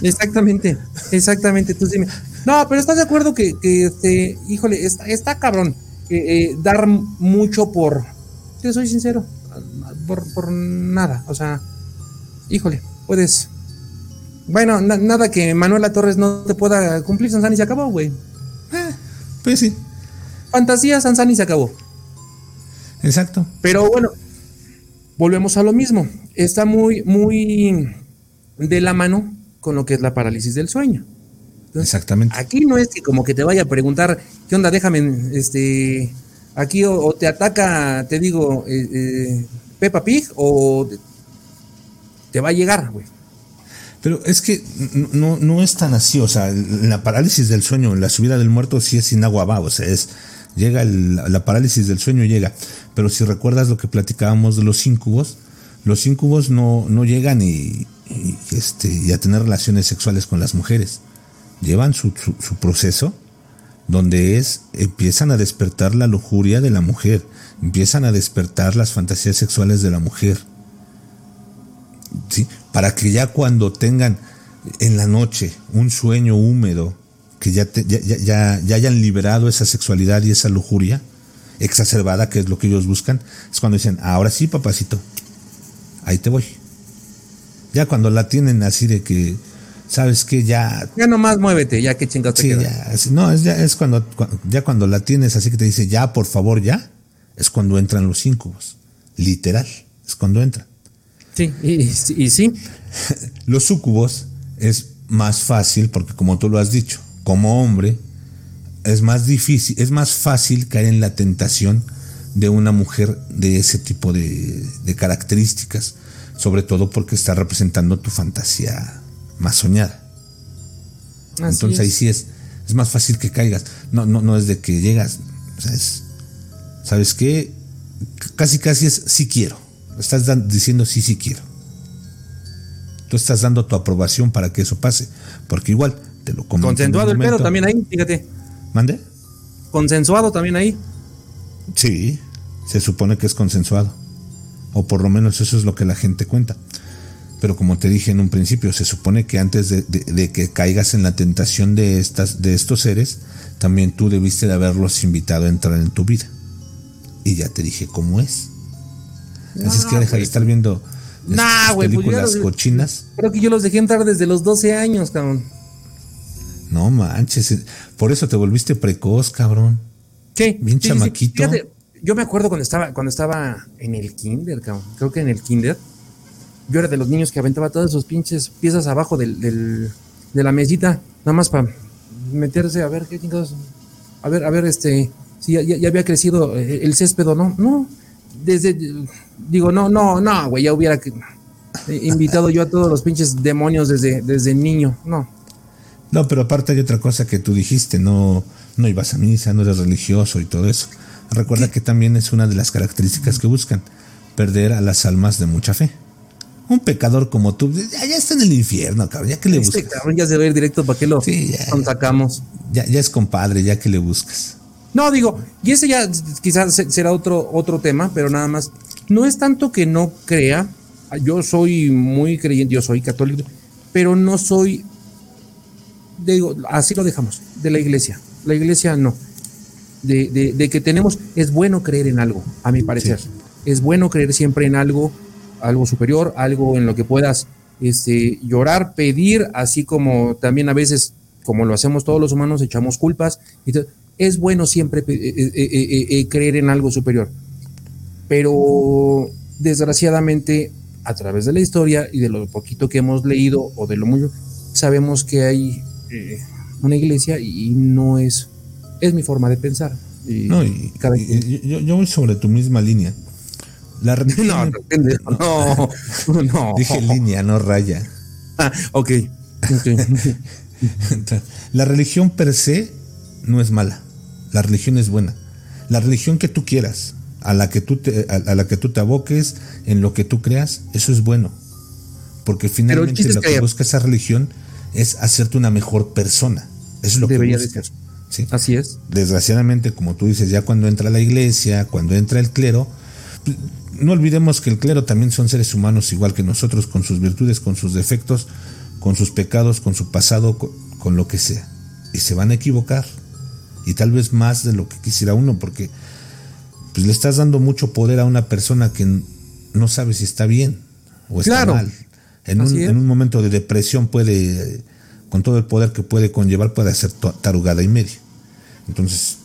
Exactamente. Exactamente. Tú dime. No, pero estás de acuerdo que, que este, híjole, está, está cabrón. Eh, dar mucho por, te soy sincero, por, nada, o sea, híjole, puedes... Bueno, nada que Manuela Torres no te pueda cumplir, Sansan y se acabó, güey. Eh, Pues sí. Fantasía, Sansan y se acabó. Exacto. Pero bueno, volvemos a lo mismo. Está muy, muy de la mano con lo que es la parálisis del sueño. Exactamente. Aquí no es que como que te vaya a preguntar, ¿qué onda? Déjame, este, aquí o, te ataca, te digo, eh, eh, Peppa Pig o te va a llegar, güey. Pero es que no, no es tan así, o sea, la parálisis del sueño, la subida del muerto sí es sin agua va, o sea, es, llega la parálisis del sueño llega, pero si recuerdas lo que platicábamos de los íncubos, los íncubos no, no llegan y, este, a tener relaciones sexuales con las mujeres, llevan su, su proceso donde es, empiezan a despertar la lujuria de la mujer, empiezan a despertar las fantasías sexuales de la mujer. Para que ya cuando tengan en la noche un sueño húmedo, que ya, ya, hayan liberado esa sexualidad y esa lujuria exacerbada, que es lo que ellos buscan, es cuando dicen, ahora sí, papacito, ahí te voy. Ya cuando la tienen así de que, sabes que ya... Ya nomás muévete, ya que chingados sí, Ya, no, es, ya, es cuando, ya cuando la tienes así que te dice, ya, por favor, ya, es cuando entran los íncubos. Literal, es cuando entran. Sí, y, sí. [laughs] Los sucubos es más fácil, porque como tú lo has dicho, como hombre, es más difícil, es más fácil caer en la tentación de una mujer de ese tipo de, características, sobre todo porque está representando tu fantasía más soñada. Entonces ahí sí es, es más fácil que caigas. No, no, no es de que llegas, ¿sabes qué? Casi casi es si quiero. Estás diciendo sí, sí quiero. Tú estás dando tu aprobación para que eso pase. Porque igual te lo comento. Consensuado el pedo también ahí, fíjate. ¿Mande? Consensuado también ahí. Sí, se supone que es consensuado. O por lo menos eso es lo que la gente cuenta. Pero como te dije en un principio, se supone que antes de, de, que caigas en la tentación de, estas, de estos seres, también tú debiste de haberlos invitado a entrar en tu vida. Y ya te dije cómo es. Así es que deja de estar viendo nah, pues películas cochinas. Creo que yo los dejé entrar desde los 12 años, cabrón. No manches, eh, por eso te volviste precoz, cabrón. Sí. Bien chamaquito. yo me acuerdo cuando estaba, cuando estaba en el kinder, cabrón. Creo que en el kinder. Yo era de los niños que aventaba todas sus pinches piezas abajo del, de la mesita, nada más para meterse a ver qué chingados. A ver, a ver, este, si ya, ya había crecido eh, el césped o no. No, desde, digo, no, no, no, güey, ya hubiera invitado yo a todos los pinches demonios desde, desde niño, no. No, pero aparte hay otra cosa que tú dijiste, no, no ibas a misa, no eres religioso y todo eso. Recuerda que también es una de las características que buscan, perder a las almas de mucha fe. Un pecador como tú, ya, está en el infierno, cabrón, ya que le este buscas. ya se va a ir directo para que lo sacamos. Ya, ya es compadre, ya que le buscas. No, digo, y ese ya quizás será otro, otro tema, pero nada más. No es tanto que no crea, yo soy muy creyente, yo soy católico, pero no soy, digo, así lo dejamos, de la iglesia. La iglesia no. De, de, que tenemos, es bueno creer en algo, a mi parecer. Es bueno creer siempre en algo, algo superior, algo en lo que puedas este, llorar, pedir, así como también a veces, como lo hacemos todos los humanos, echamos culpas. Es bueno siempre eh, eh, eh, creer en algo superior, pero desgraciadamente a través de la historia y de lo poquito que hemos leído o de lo mucho, sabemos que hay una iglesia y no es, es mi forma de pensar. no, yo, voy sobre tu misma línea. La [laughs] religión. No, no, [laughs] no. Dije línea, no raya. Ah, ok. [laughs] la religión per se no es mala. La religión es buena. La religión que tú quieras, a la que tú te, a, la que tú te aboques, en lo que tú creas, eso es bueno. Porque finalmente lo que busca esa religión es hacerte una mejor persona. Eso es lo que busca. ¿sí? Así es. Desgraciadamente, como tú dices, ya cuando entra la iglesia, cuando entra el clero, pues, no olvidemos que el clero también son seres humanos igual que nosotros, con sus virtudes, con sus defectos, con sus pecados, con su pasado, con lo que sea. Y se van a equivocar y tal vez más de lo que quisiera uno, porque pues le estás dando mucho poder a una persona que no sabe si está bien o está mal. En un, en un, momento de depresión puede, con todo el poder que puede conllevar, puede hacer tarugada y media. Entonces,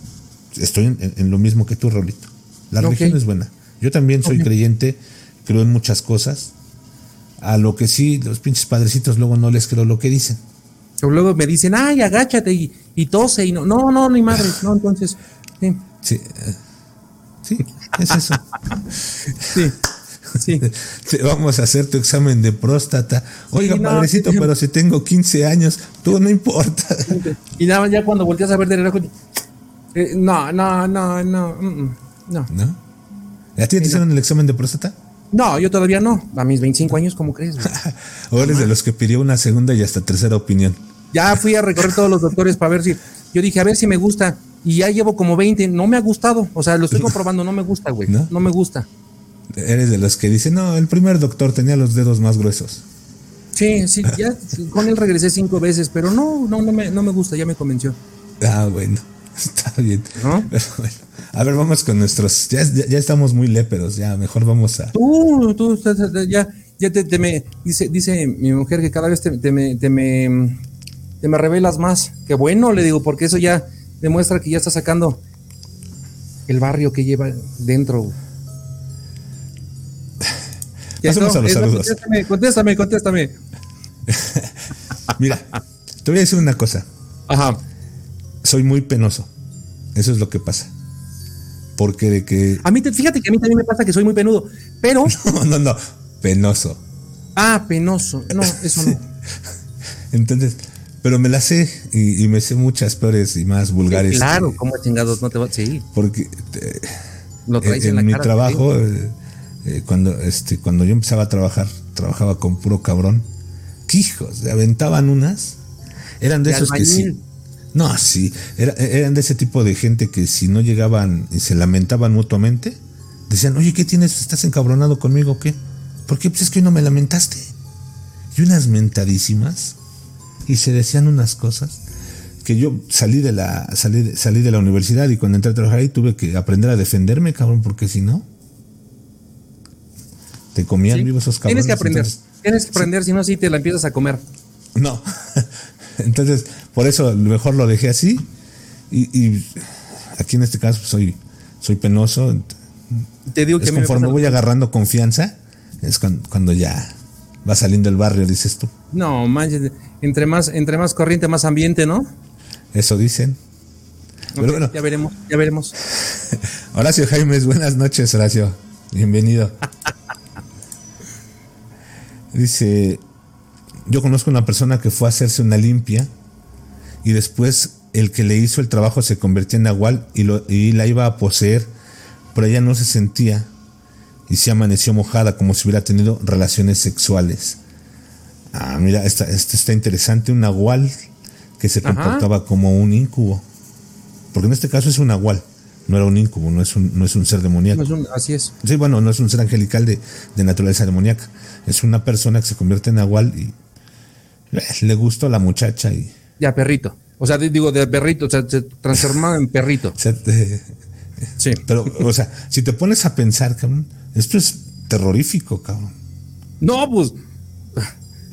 estoy en, lo mismo que tú, Raulito. La religión es buena. Yo también soy creyente, creo en muchas cosas. A lo que sí, los pinches padrecitos luego no les creo lo que dicen. O luego me dicen, ay, agáchate y, tose y no, no, no, ni madre, no, entonces. Sí. Sí, eh, sí es eso. [laughs] sí. Sí. [laughs] Vamos a hacer tu examen de próstata. Oiga, padrecito, pero si tengo 15 años, tú no importa. Y nada, ya cuando volteas a ver de reloj, eh, no, no, no, no, mm, mm, no. ¿No? ¿Ya te hicieron el examen de próstata? No, yo todavía no. A mis 25 años, ¿cómo crees? [laughs] o eres de los que pidió una segunda y hasta tercera opinión. Ya fui a recorrer todos los doctores para ver si. Yo dije, a ver si me gusta. Y ya llevo como 20. No me ha gustado. O sea, lo estoy [laughs] comprobando. No me gusta, güey. ¿No? me gusta. Eres de los que dicen, no, el primer doctor tenía los dedos más gruesos. Sí, sí, ya [laughs] con él regresé cinco veces, pero no, no, no me, no me gusta, ya me convenció. Ah, bueno, [laughs] está bien. [laughs] A ver, vamos con nuestros. Ya, ya, estamos muy léperos, ya, mejor vamos a. Tú, tú, ya, ya te, me. Dice, dice mi mujer que cada vez te, te, me, te, me, te me revelas más. Qué bueno, le digo, porque eso ya demuestra que ya está sacando el barrio que lleva dentro. Pasemos a los saludos. Contéstame, contéstame, contéstame. [laughs] Mira, te voy a decir una cosa. Ajá. Soy muy penoso. Eso es lo que pasa. Porque de que. A mí, fíjate que a mí también me pasa que soy muy penudo. Pero. [laughs] No, no, no. Penoso. Ah, penoso. No, eso no. [laughs] Entonces, pero me la sé y, me sé muchas peores y más vulgares. claro, ¿cómo chingados no te va? Sí. Porque. Eh, lo traes en, mi trabajo. Eh, eh, cuando, este, cuando yo empezaba a trabajar, trabajaba con puro cabrón. Hijos, aventaban unas. Eran de, esos que sí. No, sí, eran de ese tipo de gente que si no llegaban y se lamentaban mutuamente, decían, oye, ¿qué tienes? ¿Estás encabronado conmigo o qué? Porque pues es que hoy no me lamentaste. Y unas mentadísimas. Y se decían unas cosas que yo salí de la salí, salí de la universidad y cuando entré a trabajar ahí tuve que aprender a defenderme, cabrón, porque si no te comían vivos esos cabrones. Tienes que aprender. Tienes que aprender, si no, sí te la empiezas a comer. No. [laughs] entonces, por eso mejor lo dejé así. Y, aquí en este caso pues, soy, soy penoso. Te digo que conforme voy agarrando confianza, es cuando, ya va saliendo el barrio, dices tú. No, manches, entre más, entre más corriente, más ambiente, ¿no? Eso dicen. Pero bueno. Ya veremos, ya veremos. [laughs] Horacio Jaime, buenas noches, Horacio. Bienvenido. [laughs] Dice, yo conozco una persona que fue a hacerse una limpia y después el que le hizo el trabajo se convirtió en Nahual y, lo, y la iba a poseer, pero ella no se sentía y se amaneció mojada como si hubiera tenido relaciones sexuales. Ah, mira, esto está interesante, un Nahual que se comportaba como un incubo. Porque en este caso es un Nahual no era un incubo, no es un, no es un ser demoníaco. así es. Sí, bueno, no es un ser angelical de, naturaleza demoníaca. Es una persona que se convierte en Nahual y eh, le gustó a la muchacha y. Ya, perrito. O sea, digo, de perrito, o sea, se transformó en perrito. [laughs] sí. Pero, o sea, si te pones a pensar, cabrón, esto es terrorífico, cabrón. No, pues.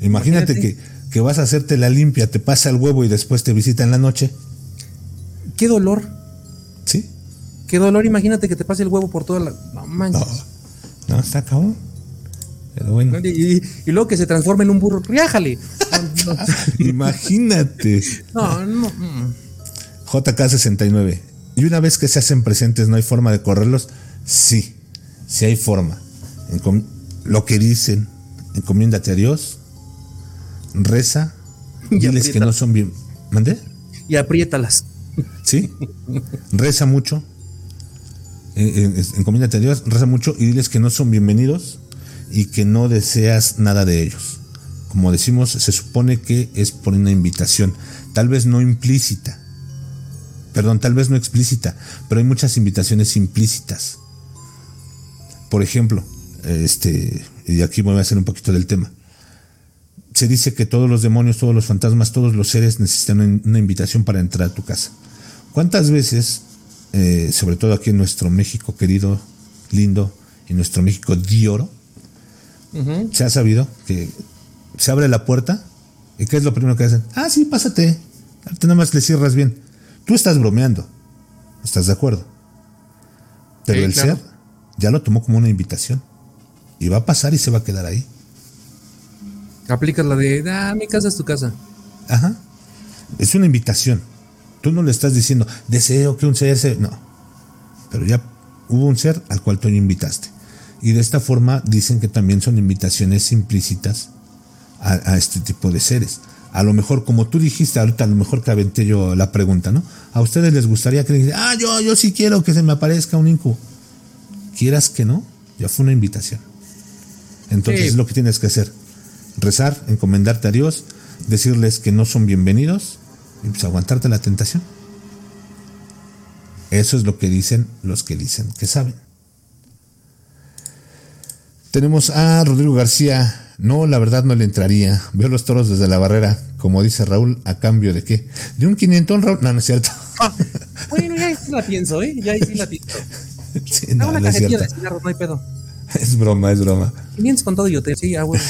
Imagínate, Que, que vas a hacerte la limpia, te pasa el huevo y después te visita en la noche. Qué dolor. Qué dolor, imagínate que te pase el huevo por toda la. No manches. No, está cabrón. Pero bueno. Y, luego que se transforme en un burro. ¡Riájale! [laughs] imagínate. No, no. JK69. Y una vez que se hacen presentes, ¿no hay forma de correrlos? Sí, sí hay forma. lo que dicen, encomiéndate a Dios, reza, [laughs] y diles que no son bien. ¿Mandé? Y apriétalas. Sí, reza mucho, encomiéndate a Dios, reza mucho y diles que no son bienvenidos y que no deseas nada de ellos. Como decimos, se supone que es por una invitación, tal vez no implícita, perdón, tal vez no explícita, pero hay muchas invitaciones implícitas. Por ejemplo, este, y aquí voy a hacer un poquito del tema. Se dice que todos los demonios, todos los fantasmas, todos los seres necesitan una invitación para entrar a tu casa. ¿Cuántas veces eh, sobre todo aquí en nuestro México querido, lindo, y nuestro México de oro, se ha sabido que se abre la puerta y ¿qué es lo primero que hacen? Ah, sí, pásate. Nada más le cierras bien. Tú estás bromeando. ¿Estás de acuerdo? Pero el ser ya lo tomó como una invitación. Y va a pasar y se va a quedar ahí. Aplicas la de, ah, mi casa es tu casa. Ajá. Es una invitación. Tú no le estás diciendo, deseo que un ser se... No. Pero ya hubo un ser al cual tú invitaste. Y de esta forma dicen que también son invitaciones implícitas a, este tipo de seres. A lo mejor, como tú dijiste ahorita, a lo mejor que aventé yo la pregunta, ¿no? A ustedes les gustaría que les ah, yo, yo sí quiero que se me aparezca un incubo. Quieras que no, ya fue una invitación. Entonces es lo que tienes que hacer. Rezar, encomendarte a Dios, decirles que no son bienvenidos y pues aguantarte la tentación. Eso es lo que dicen los que dicen que saben. Tenemos a Rodrigo García. No, la verdad no le entraría. Veo los toros desde la barrera, como dice Raúl, ¿a cambio de qué? ¿De un 500, Raúl? No, no es cierto. Ah, bueno, ya sí la pienso, ¿eh? Ya sí la pienso. [laughs] Sí, no, una no cajetilla de cigarros, no hay pedo. [laughs] Es broma, es broma. 500 con todo yo te... Sí, ah, bueno.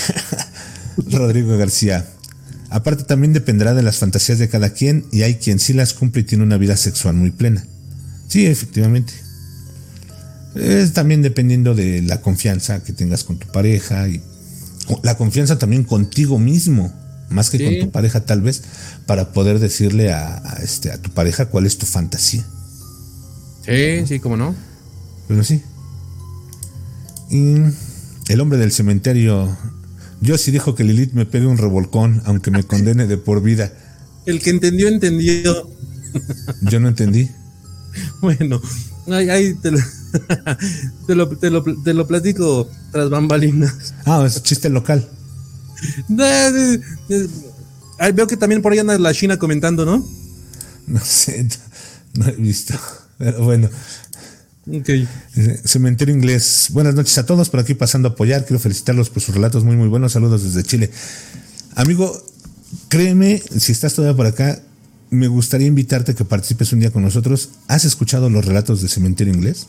[laughs] Rodrigo García. Aparte también dependerá de las fantasías de cada quien y hay quien sí las cumple y tiene una vida sexual muy plena. Sí, efectivamente. Es también dependiendo de la confianza que tengas con tu pareja y la confianza también contigo mismo, más que con tu pareja tal vez, para poder decirle a, este, a tu pareja cuál es tu fantasía. Sí, sí, cómo no. Pero sí. Y el hombre del cementerio yo sí dijo que Lilith me pegue un revolcón, aunque me condene de por vida. El que entendió, entendió. Yo no entendí. Bueno, ahí, [laughs] te, lo, te, lo, platico tras bambalinas. Ah, es chiste local. veo que también por ahí anda la China comentando, ¿no? No sé, no he visto. Pero bueno, Okay. Cementerio Inglés. Buenas noches a todos, por aquí pasando a apoyar. Quiero felicitarlos por sus relatos muy, muy buenos. Saludos desde Chile. Amigo, créeme, si estás todavía por acá, me gustaría invitarte a que participes un día con nosotros. ¿Has escuchado los relatos de Cementerio Inglés?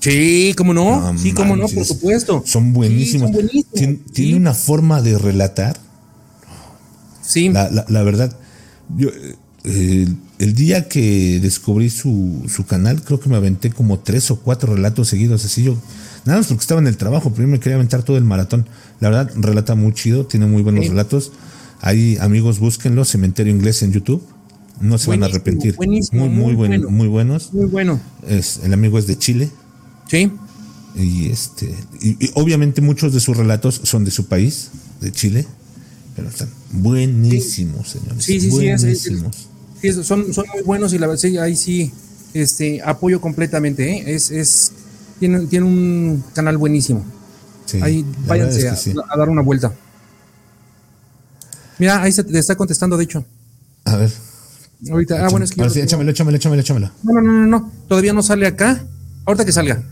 Sí, cómo no. sí, cómo no, por supuesto. Son buenísimos. Tiene, una forma de relatar. Sí. La, la verdad, yo, eh, el día que descubrí su, canal, creo que me aventé como tres o cuatro relatos seguidos, así yo, nada más porque estaba en el trabajo, primero me quería aventar todo el maratón. La verdad, relata muy chido, tiene muy buenos relatos. Ahí, amigos, búsquenlo, Cementerio Inglés en YouTube. No se van a arrepentir. muy, muy, bueno, muy buenos. Muy bueno. Es, el amigo es de Chile. Sí. Y este, y obviamente muchos de sus relatos son de su país, de Chile, pero están buenísimos, señores. Sí, sí, buenísimos son, son muy buenos y la verdad, sí, ahí sí este, apoyo completamente. ¿eh? Es, es, tiene, tiene un canal buenísimo. ahí váyanse a, dar una vuelta. Mira, ahí se te está contestando, de hecho. A ver. Ahorita, ah, bueno, es que. échamelo, échamelo, échamelo, échamelo. No, no, no, no, todavía no sale acá. Ahorita que salga.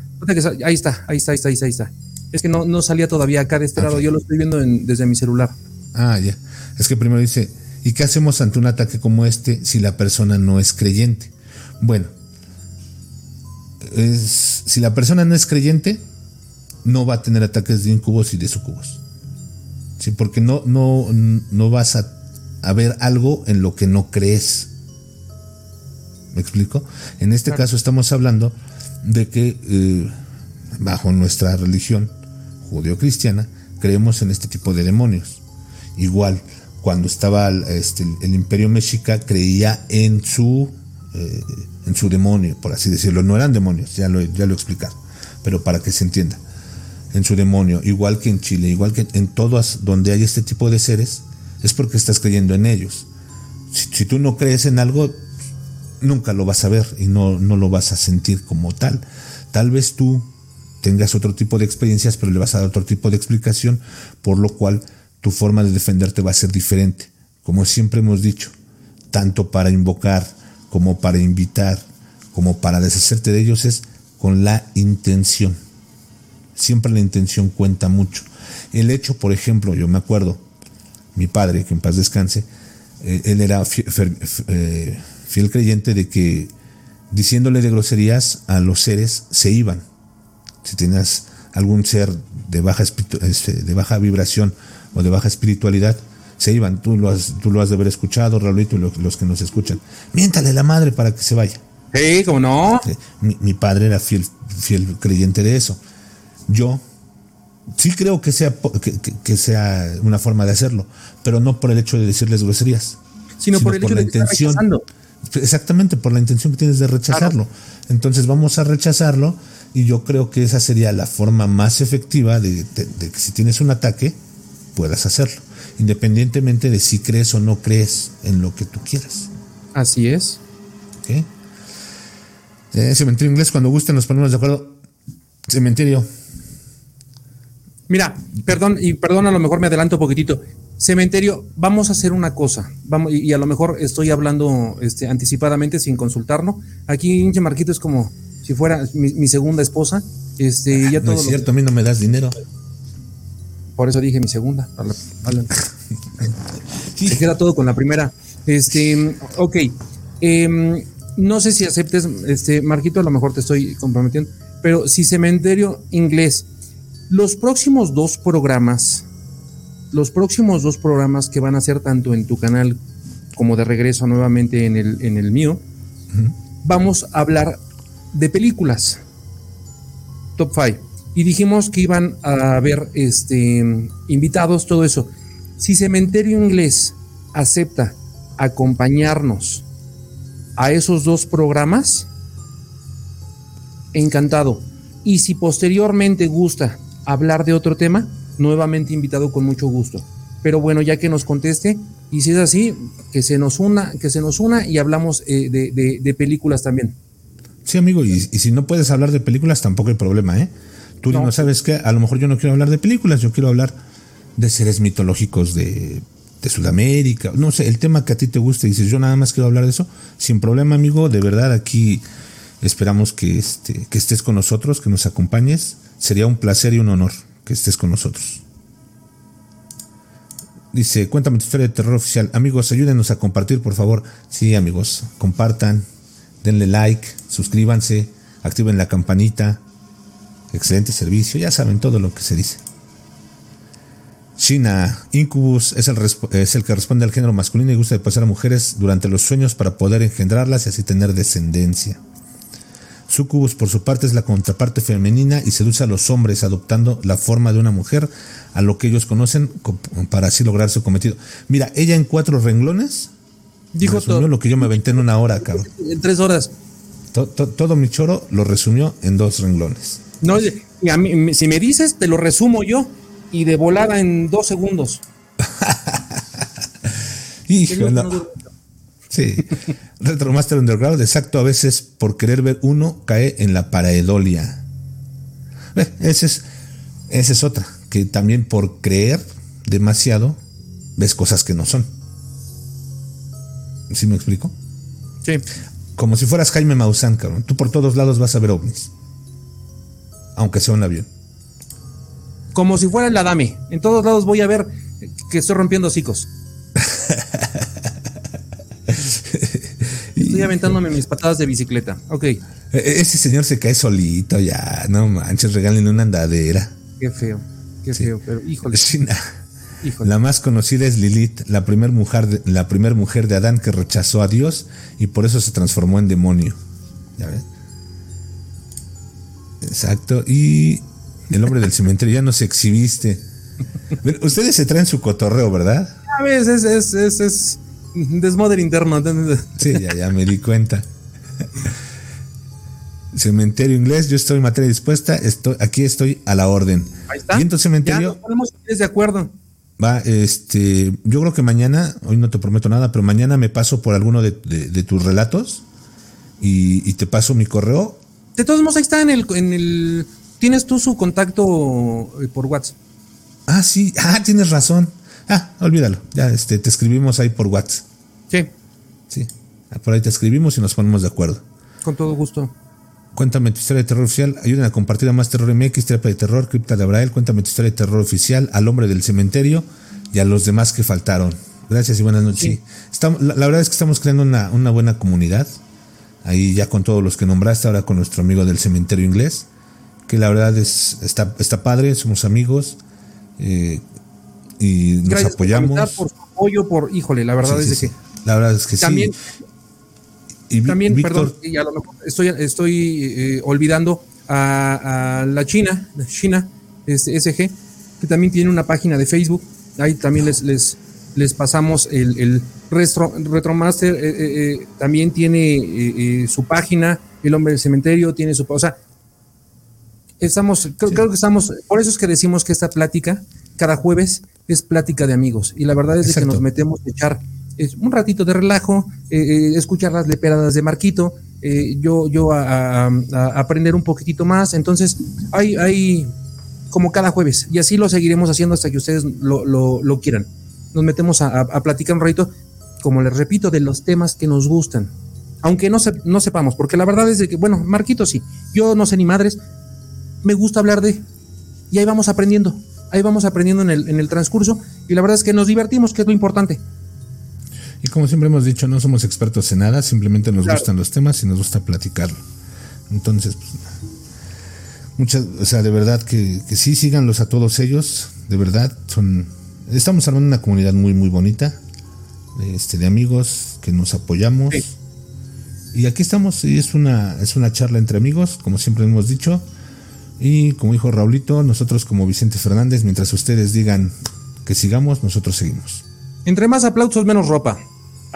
ahí está, ahí está, ahí está, ahí está, Es que no, no salía todavía acá de este lado. Yo lo estoy viendo desde mi celular. Ah, ya. Es que primero dice ¿Y qué hacemos ante un ataque como este si la persona no es creyente? Bueno, si la persona no es creyente, no va a tener ataques de incubos y de sucubos. ¿Sí? Porque no, no, no vas a, ver algo en lo que no crees. ¿Me explico? En este caso estamos hablando de que eh, bajo nuestra religión judeo-cristiana creemos en este tipo de demonios. Igual, cuando estaba este, el imperio mexica creía en su, eh, en su demonio, por así decirlo. No eran demonios, ya lo, ya lo he explicado, pero para que se entienda. En su demonio, igual que en Chile, igual que en todas donde hay este tipo de seres, es porque estás creyendo en ellos. Si, tú no crees en algo, nunca lo vas a ver y no, no lo vas a sentir como tal. Tal vez tú tengas otro tipo de experiencias, pero le vas a dar otro tipo de explicación, por lo cual tu forma de defenderte va a ser diferente. Como siempre hemos dicho, tanto para invocar como para invitar, como para deshacerte de ellos es con la intención. Siempre la intención cuenta mucho. El hecho, por ejemplo, yo me acuerdo, mi padre, que en paz descanse, eh, él era eh, fiel, creyente de que diciéndole de groserías a los seres se iban. Si tenías algún ser de baja, este, de baja vibración o de baja espiritualidad, se iban. Tú lo has, tú lo has de haber escuchado, Raulito, y los, que nos escuchan. Miéntale la madre para que se vaya. Sí, como no. Mi, padre era fiel, fiel creyente de eso. Yo sí creo que sea, que, sea una forma de hacerlo, pero no por el hecho de decirles groserías. Sino, por el hecho la de intención. Exactamente, por la intención que tienes de rechazarlo. Entonces vamos a rechazarlo y yo creo que esa sería la forma más efectiva de, que si tienes un ataque, puedas hacerlo, independientemente de si crees o no crees en lo que tú quieras. Así es. Eh, cementerio inglés, cuando gusten nos ponemos de acuerdo. Cementerio. Mira, perdón, y perdón, a lo mejor me adelanto un poquitito. Cementerio, vamos a hacer una cosa. Vamos, y, a lo mejor estoy hablando este, anticipadamente sin consultarlo. Aquí Inche Marquito es como si fuera mi, segunda esposa. Este, ya no es cierto, a mí no me das dinero. Por eso dije mi segunda. [laughs] Se queda todo con la primera. Este, ok. Em, no sé si aceptes, este, Marquito, a lo mejor te estoy comprometiendo, pero si Cementerio Inglés, los próximos dos programas, los próximos dos programas que van a ser tanto en tu canal como de regreso nuevamente en el, en el mío, vamos a hablar de películas. Top 5. Y dijimos que iban a haber este, invitados, todo eso. Si Cementerio Inglés acepta acompañarnos a esos dos programas, encantado. Y si posteriormente gusta hablar de otro tema, nuevamente invitado con mucho gusto. Pero bueno, ya que nos conteste, y si es así, que se nos una, que se nos una y hablamos eh, de películas también. Sí, amigo, y, si no puedes hablar de películas, tampoco hay problema, ¿eh? Tú no. sabes que a lo mejor yo no quiero hablar de películas, yo quiero hablar de seres mitológicos de, de Sudamérica, no sé, el tema que a ti te guste, dices, yo nada más quiero hablar de eso, sin problema, amigo, de verdad, aquí esperamos que, este, que estés con nosotros, que nos acompañes, sería un placer y un honor que estés con nosotros. Dice, cuéntame tu historia de terror oficial. Amigos, ayúdenos a compartir, por favor. Sí, amigos, compartan, denle like, suscríbanse, activen la campanita. Excelente servicio, ya saben todo lo que se dice. China, Incubus es el, es el que responde al género masculino y gusta de pasar a mujeres durante los sueños para poder engendrarlas y así tener descendencia. Sucubus, por su parte, es la contraparte femenina y seduce a los hombres adoptando la forma de una mujer a lo que ellos conocen para así lograr su cometido. Mira, ella en cuatro renglones Dijo todo. lo que yo me aventé en una hora, cabrón. En tres horas. todo mi choro lo resumió en dos renglones. No, a mí, si me dices, te lo resumo yo y de volada en dos segundos. [laughs] Híjole. Sí. Retromaster Underground, exacto. A veces por querer ver uno cae en la paraedolia. Eh, esa es, esa es otra. Que también por creer demasiado ves cosas que no son. ¿Sí me explico? Sí. Como si fueras Jaime Maussan, cabrón. Tú por todos lados vas a ver ovnis. Aunque sea un avión. Como si fuera la dame. En todos lados voy a ver que estoy rompiendo hocicos. Estoy aventándome mis patadas de bicicleta. Ok. E-, ese señor se cae solito ya. No manches, regálenle una andadera. Qué feo. Qué feo. Pero híjole. La más conocida es Lilith, la primera mujer, de, la primer mujer de Adán que rechazó a Dios y por eso se transformó en demonio. ¿Ya ves? Exacto. Y el hombre del cementerio ya no se exhibiste. Ustedes se traen su cotorreo, ¿verdad? A veces es, es, es, desmoder interno. Sí, ya, ya me di cuenta. Cementerio inglés, yo estoy en materia dispuesta, estoy, aquí estoy a la orden. Ahí está. Cementerio. Ya de acuerdo. Va, este, yo creo que mañana, hoy no te prometo nada, pero mañana me paso por alguno de, tus relatos y, te paso mi correo. De todos modos, ahí está en el, en el, tienes tú su contacto eh, por WhatsApp. Ah, sí, ah, tienes razón. Ah, olvídalo, ya, este, te escribimos ahí por WhatsApp. Sí. Sí, por ahí te escribimos y nos ponemos de acuerdo. Con todo gusto. Cuéntame tu historia de terror oficial. Ayuden a compartir a más terror MX, terapia de terror, cripta de Abrael. Cuéntame tu historia de terror oficial, al hombre del cementerio y a los demás que faltaron. Gracias y buenas noches. Estamos, la, verdad es que estamos creando una, buena comunidad. Ahí ya con todos los que nombraste, ahora con nuestro amigo del cementerio inglés. Que la verdad es está, está padre, somos amigos eh, y nos apoyamos. Por, su apoyo, por, híjole, la verdad es que. La verdad es que también, Y también, perdón, y a lo mejor estoy, estoy eh, olvidando a, la China, China, SG, que también tiene una página de Facebook. Ahí también les, les, les pasamos el, el Retromaster. Eh, eh, también tiene su página. El hombre del cementerio tiene su. O sea, estamos, creo, que estamos. Por eso es que decimos que esta plática, cada jueves, es plática de amigos. Y la verdad es que nos metemos a echar un ratito de relajo, escuchar las leperadas de Marquito, eh, yo, yo a, aprender un poquitito más. Entonces, hay, hay como cada jueves, y así lo seguiremos haciendo hasta que ustedes lo, quieran. Nos metemos a, platicar un ratito, como les repito, de los temas que nos gustan. Aunque no, no sepamos, porque la verdad es de que, bueno, Marquito sí, yo no sé ni madres, me gusta hablar de, y ahí vamos aprendiendo, ahí vamos aprendiendo en el, en el transcurso, y la verdad es que nos divertimos, que es lo importante. Y como siempre hemos dicho, no somos expertos en nada, simplemente nos gustan los temas y nos gusta platicarlo. Entonces, pues, muchas, o sea, de verdad que, que, sí, síganlos a todos ellos, de verdad, son, estamos armando una comunidad muy, muy bonita, este, de amigos que nos apoyamos. Y aquí estamos, y es una, es una charla entre amigos, como siempre hemos dicho. Y como dijo Raulito, nosotros como Vicente Fernández, mientras ustedes digan que sigamos, nosotros seguimos. Entre más aplausos, menos ropa.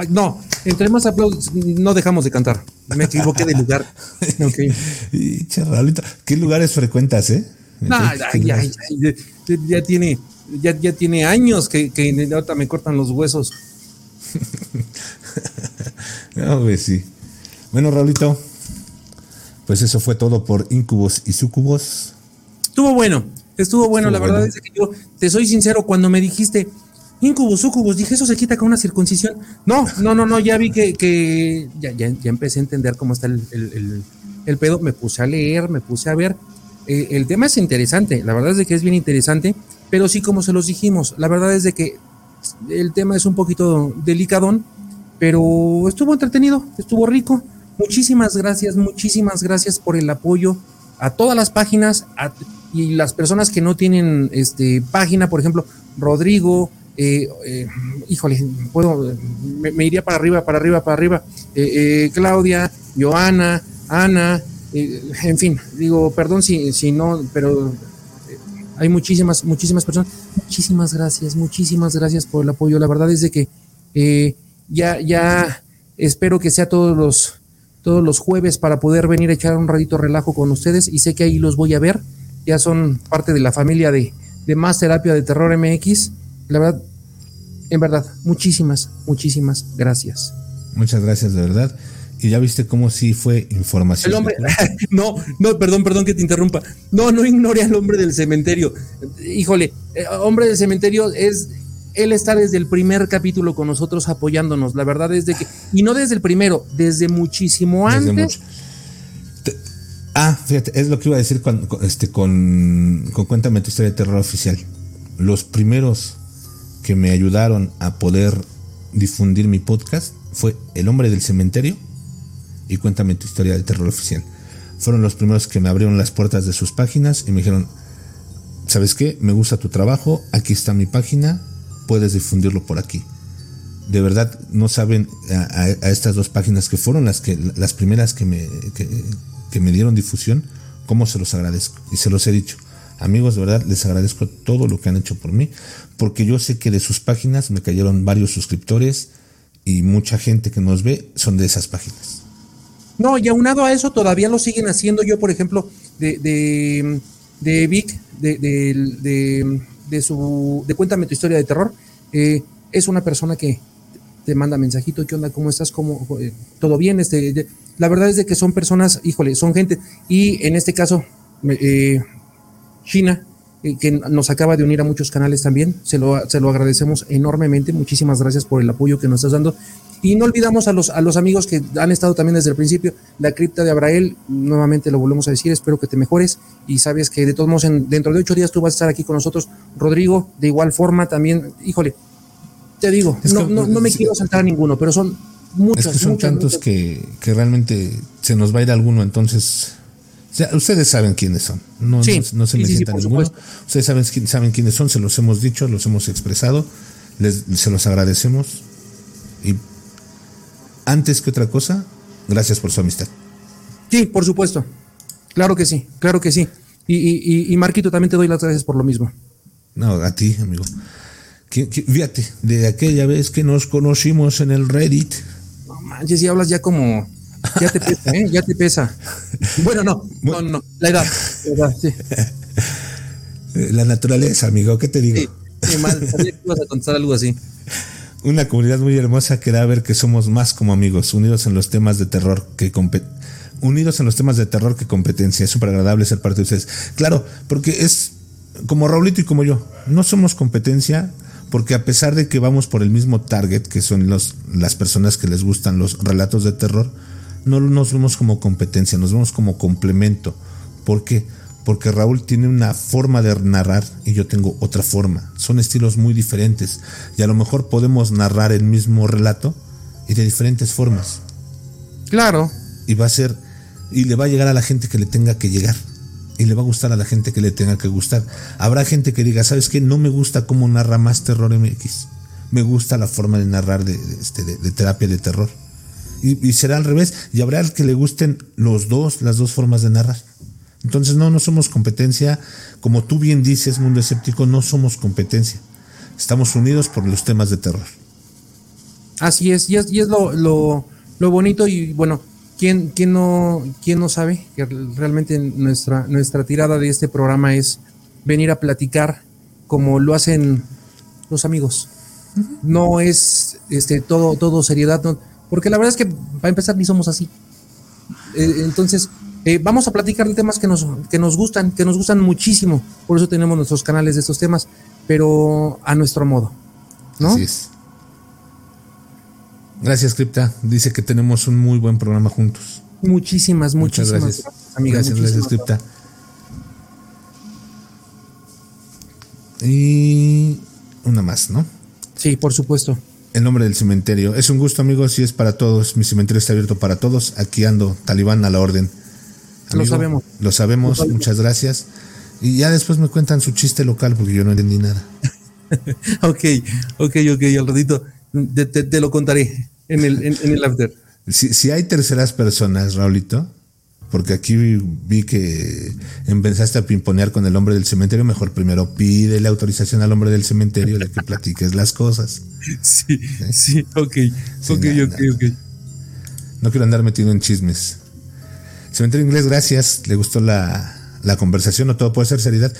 no, entre más aplausos, no dejamos de cantar. Me equivoqué de lugar. [laughs] Okay. ¿qué lugares frecuentas, eh? ya, tiene, ya, ya tiene años que, que ahorita me cortan los huesos. no, [laughs] pues sí. Bueno, Raulito, pues eso fue todo por Incubos y Sucubos. Estuvo bueno, estuvo bueno. la verdad es que yo te soy sincero, cuando me dijiste, Incubus, sucubus, dije, eso se quita con una circuncisión. No, no, no, no, ya vi que, ya, ya, empecé a entender cómo está el, pedo, me puse a leer, me puse a ver. Eh, el tema es interesante, la verdad es que es bien interesante, pero sí, como se los dijimos, la verdad es de que el tema es un poquito delicadón, pero estuvo entretenido, estuvo rico. Muchísimas gracias, muchísimas gracias por el apoyo a todas las páginas y las personas que no tienen este, página, por ejemplo, Rodrigo, eh, eh, híjole, puedo, me, iría para arriba, para arriba, para arriba. Eh, Claudia, Joana, Ana, en fin, digo, perdón si, si no, pero hay muchísimas, muchísimas personas. Muchísimas gracias, muchísimas gracias por el apoyo. La verdad es de que ya, ya espero que sea todos los, todos los jueves para poder venir a echar un ratito relajo con ustedes y sé que ahí los voy a ver. Ya son parte de la familia de, de Más Terapia de Terror MX. La verdad, en verdad, muchísimas, muchísimas gracias. Muchas gracias, de verdad. Y ya viste cómo sí fue información. El hombre, [laughs] no, no, perdón, perdón que te interrumpa. No, no ignore al hombre del cementerio. Híjole, eh, hombre del cementerio es, él está desde el primer capítulo con nosotros apoyándonos. La verdad es de que, y no desde el primero, desde muchísimo antes. ah, fíjate, es lo que iba a decir con, este, con, con Cuéntame tu historia de terror oficial. Los primeros que me ayudaron a poder difundir mi podcast fue El hombre del cementerio y Cuéntame tu historia de terror oficial. Fueron los primeros que me abrieron las puertas de sus páginas y me dijeron, ¿sabes qué? Me gusta tu trabajo, aquí está mi página, puedes difundirlo por aquí. De verdad no saben a, estas dos páginas que fueron las que las primeras que me, que me dieron difusión, cómo se los agradezco. Y se los he dicho. Amigos, de verdad les agradezco todo lo que han hecho por mí, porque yo sé que de sus páginas me cayeron varios suscriptores y mucha gente que nos ve son de esas páginas. No, y aunado a eso todavía lo siguen haciendo. Yo, por ejemplo, de, de, de Vic, de, de, de, su, de Cuéntame tu historia de terror, eh, es una persona que te manda mensajito, ¿qué onda? ¿Cómo estás? ¿Cómo, eh, ¿Todo bien? Este, la verdad es de que son personas, híjole, son gente, y en este caso, eh, China, que nos acaba de unir a muchos canales también. Se lo, se lo agradecemos enormemente. Muchísimas gracias por el apoyo que nos estás dando. Y no olvidamos a los, a los amigos que han estado también desde el principio. La cripta de Abrael, nuevamente lo volvemos a decir, espero que te mejores. Y sabes que de todos modos, en, dentro de ocho días tú vas a estar aquí con nosotros. Rodrigo, de igual forma también, híjole, te digo, no, no, me quiero saltar a ninguno, pero son muchos. Es que son tantos Que, que realmente se nos va a ir alguno, entonces ustedes saben quiénes son. No, no, se me sientan ninguno. Ustedes saben, saben quiénes son, se los hemos dicho, los hemos expresado. Les, se los agradecemos. Y antes que otra cosa, gracias por su amistad. Sí, por supuesto. Claro que sí, claro que sí. Y, y, y Marquito, también te doy las gracias por lo mismo. No, a ti, amigo. Fíjate, de aquella vez que nos conocimos en el Reddit. No manches, y hablas ya como. Ya te pesa, ¿eh? Ya te pesa. Bueno, no, no, no. La edad. La, edad, sí. la naturaleza, amigo, ¿qué te digo? Sí, sí mal. Sabía que ibas a contar algo así. Una comunidad muy hermosa que da a ver que somos más como amigos, unidos en los temas de terror que unidos en los temas de terror que competencia. Es súper agradable ser parte de ustedes. Claro, porque es como Raulito y como yo. No somos competencia, porque a pesar de que vamos por el mismo target, que son los, las personas que les gustan los relatos de terror, no nos vemos como competencia, nos vemos como complemento. ¿Por qué? Porque Raúl tiene una forma de narrar y yo tengo otra forma. Son estilos muy diferentes y a lo mejor podemos narrar el mismo relato y de diferentes formas. Claro. Y va a ser y le va a llegar a la gente que le tenga que llegar y le va a gustar a la gente que le tenga que gustar. Habrá gente que diga, ¿sabes qué? No me gusta cómo narra más terror MX. Me gusta la forma de narrar de, este, de, terapia de terror. Y, será al revés. Y habrá el que le gusten los dos, las dos formas de narrar. Entonces, no, no somos competencia. Como tú bien dices, mundo escéptico, no somos competencia. Estamos unidos por los temas de terror. Así es, y es, y es lo, lo, lo bonito y bueno, ¿Quién, quién, no, quién no sabe que realmente nuestra, nuestra tirada de este programa es venir a platicar como lo hacen los amigos? No es este, todo, todo seriedad, porque la verdad es que para empezar ni somos así. Eh, entonces, eh, vamos a platicar de temas que nos, que nos gustan, que nos gustan muchísimo. Por eso tenemos nuestros canales de estos temas, pero a nuestro modo. ¿no? Así es. Gracias, Cripta. Dice que tenemos un muy buen programa juntos. Muchísimas, muchas gracias. amigas. Gracias, gracias, Cripta. Y una más, ¿no? Sí, por supuesto. El nombre del cementerio. Es un gusto, amigos, y es para todos. Mi cementerio está abierto para todos. Aquí ando, talibán a la orden. lo sabemos. Lo sabemos, muchas gracias. Y ya después me cuentan su chiste local porque yo no entendí nada. [laughs] ok, ok, ok, al ratito te, lo contaré en el, en, el after. Si, hay terceras personas, Raulito, porque aquí vi que empezaste a pimponear con el hombre del cementerio, mejor primero pide la autorización al hombre del cementerio de que platiques las cosas. Sí, sí, ok, ok, ok, ok. No quiero andar metido en chismes. Cementerio Inglés, gracias. Le gustó la, la conversación, no todo puede ser seriedad.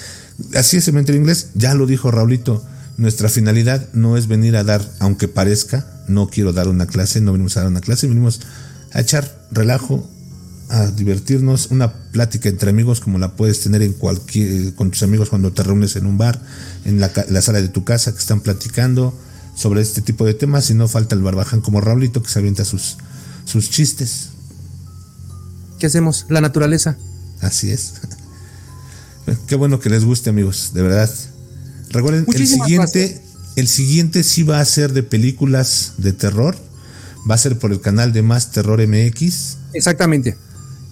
Así es, Cementerio Inglés, ya lo dijo Raulito nuestra finalidad no es venir a dar, aunque parezca, no quiero dar una clase, no venimos a dar una clase, venimos a echar relajo, a divertirnos, una plática entre amigos como la puedes tener en cualquier, con tus amigos cuando te reúnes en un bar, en la, sala de tu casa que están platicando sobre este tipo de temas y no falta el barbaján como Raulito que se avienta sus, sus chistes. ¿Qué hacemos? La naturaleza. Así es. [laughs] Qué bueno que les guste amigos, de verdad. Recuerden, el siguiente, el siguiente sí va a ser de películas de terror. Va a ser por el canal de Más Terror MX. Exactamente.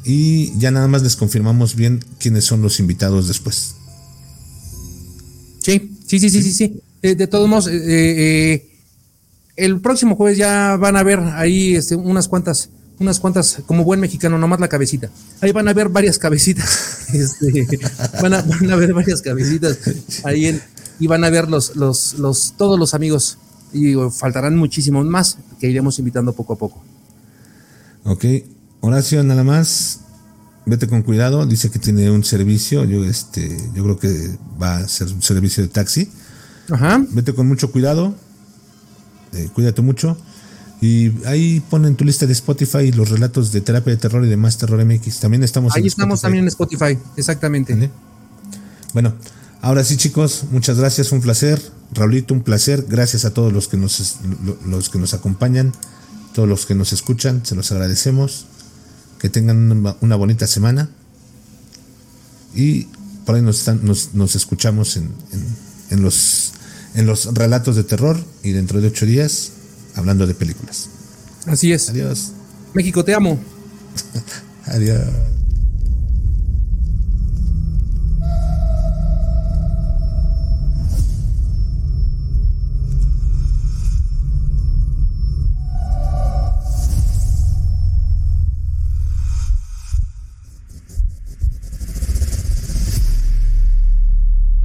Y ya nada más les confirmamos bien quiénes son los invitados después. Sí, sí, sí, sí, sí, sí. Eh, de todos modos, eh, eh, el próximo jueves ya van a ver ahí este, unas cuantas, unas cuantas, como buen mexicano, nomás la cabecita. Ahí van a ver varias cabecitas. [laughs] Este, van, a, van a ver varias cabecitas ahí en, y van a ver los, los, los, todos los amigos. Y faltarán muchísimos más que iremos invitando poco a poco. Ok. Horacio, nada más. Vete con cuidado. Dice que tiene un servicio. Yo, este, yo creo que va a ser un servicio de taxi. Ajá. Vete con mucho cuidado. Eh, cuídate mucho. Y ahí ponen tu lista de Spotify los relatos de terapia de terror y demás terror MX. También estamos ahí estamos también en Spotify, exactamente. Bueno, Ahora sí, chicos, muchas gracias, un placer. Raulito, un placer. Gracias a todos los que nos, los que nos acompañan, todos los que nos escuchan, se los agradecemos. Que tengan una, bonita semana. Y por ahí nos, nos, escuchamos en, en, los, en los relatos de terror y dentro de ocho días hablando de películas. Así es. Adiós. México, te amo. [laughs] Adiós.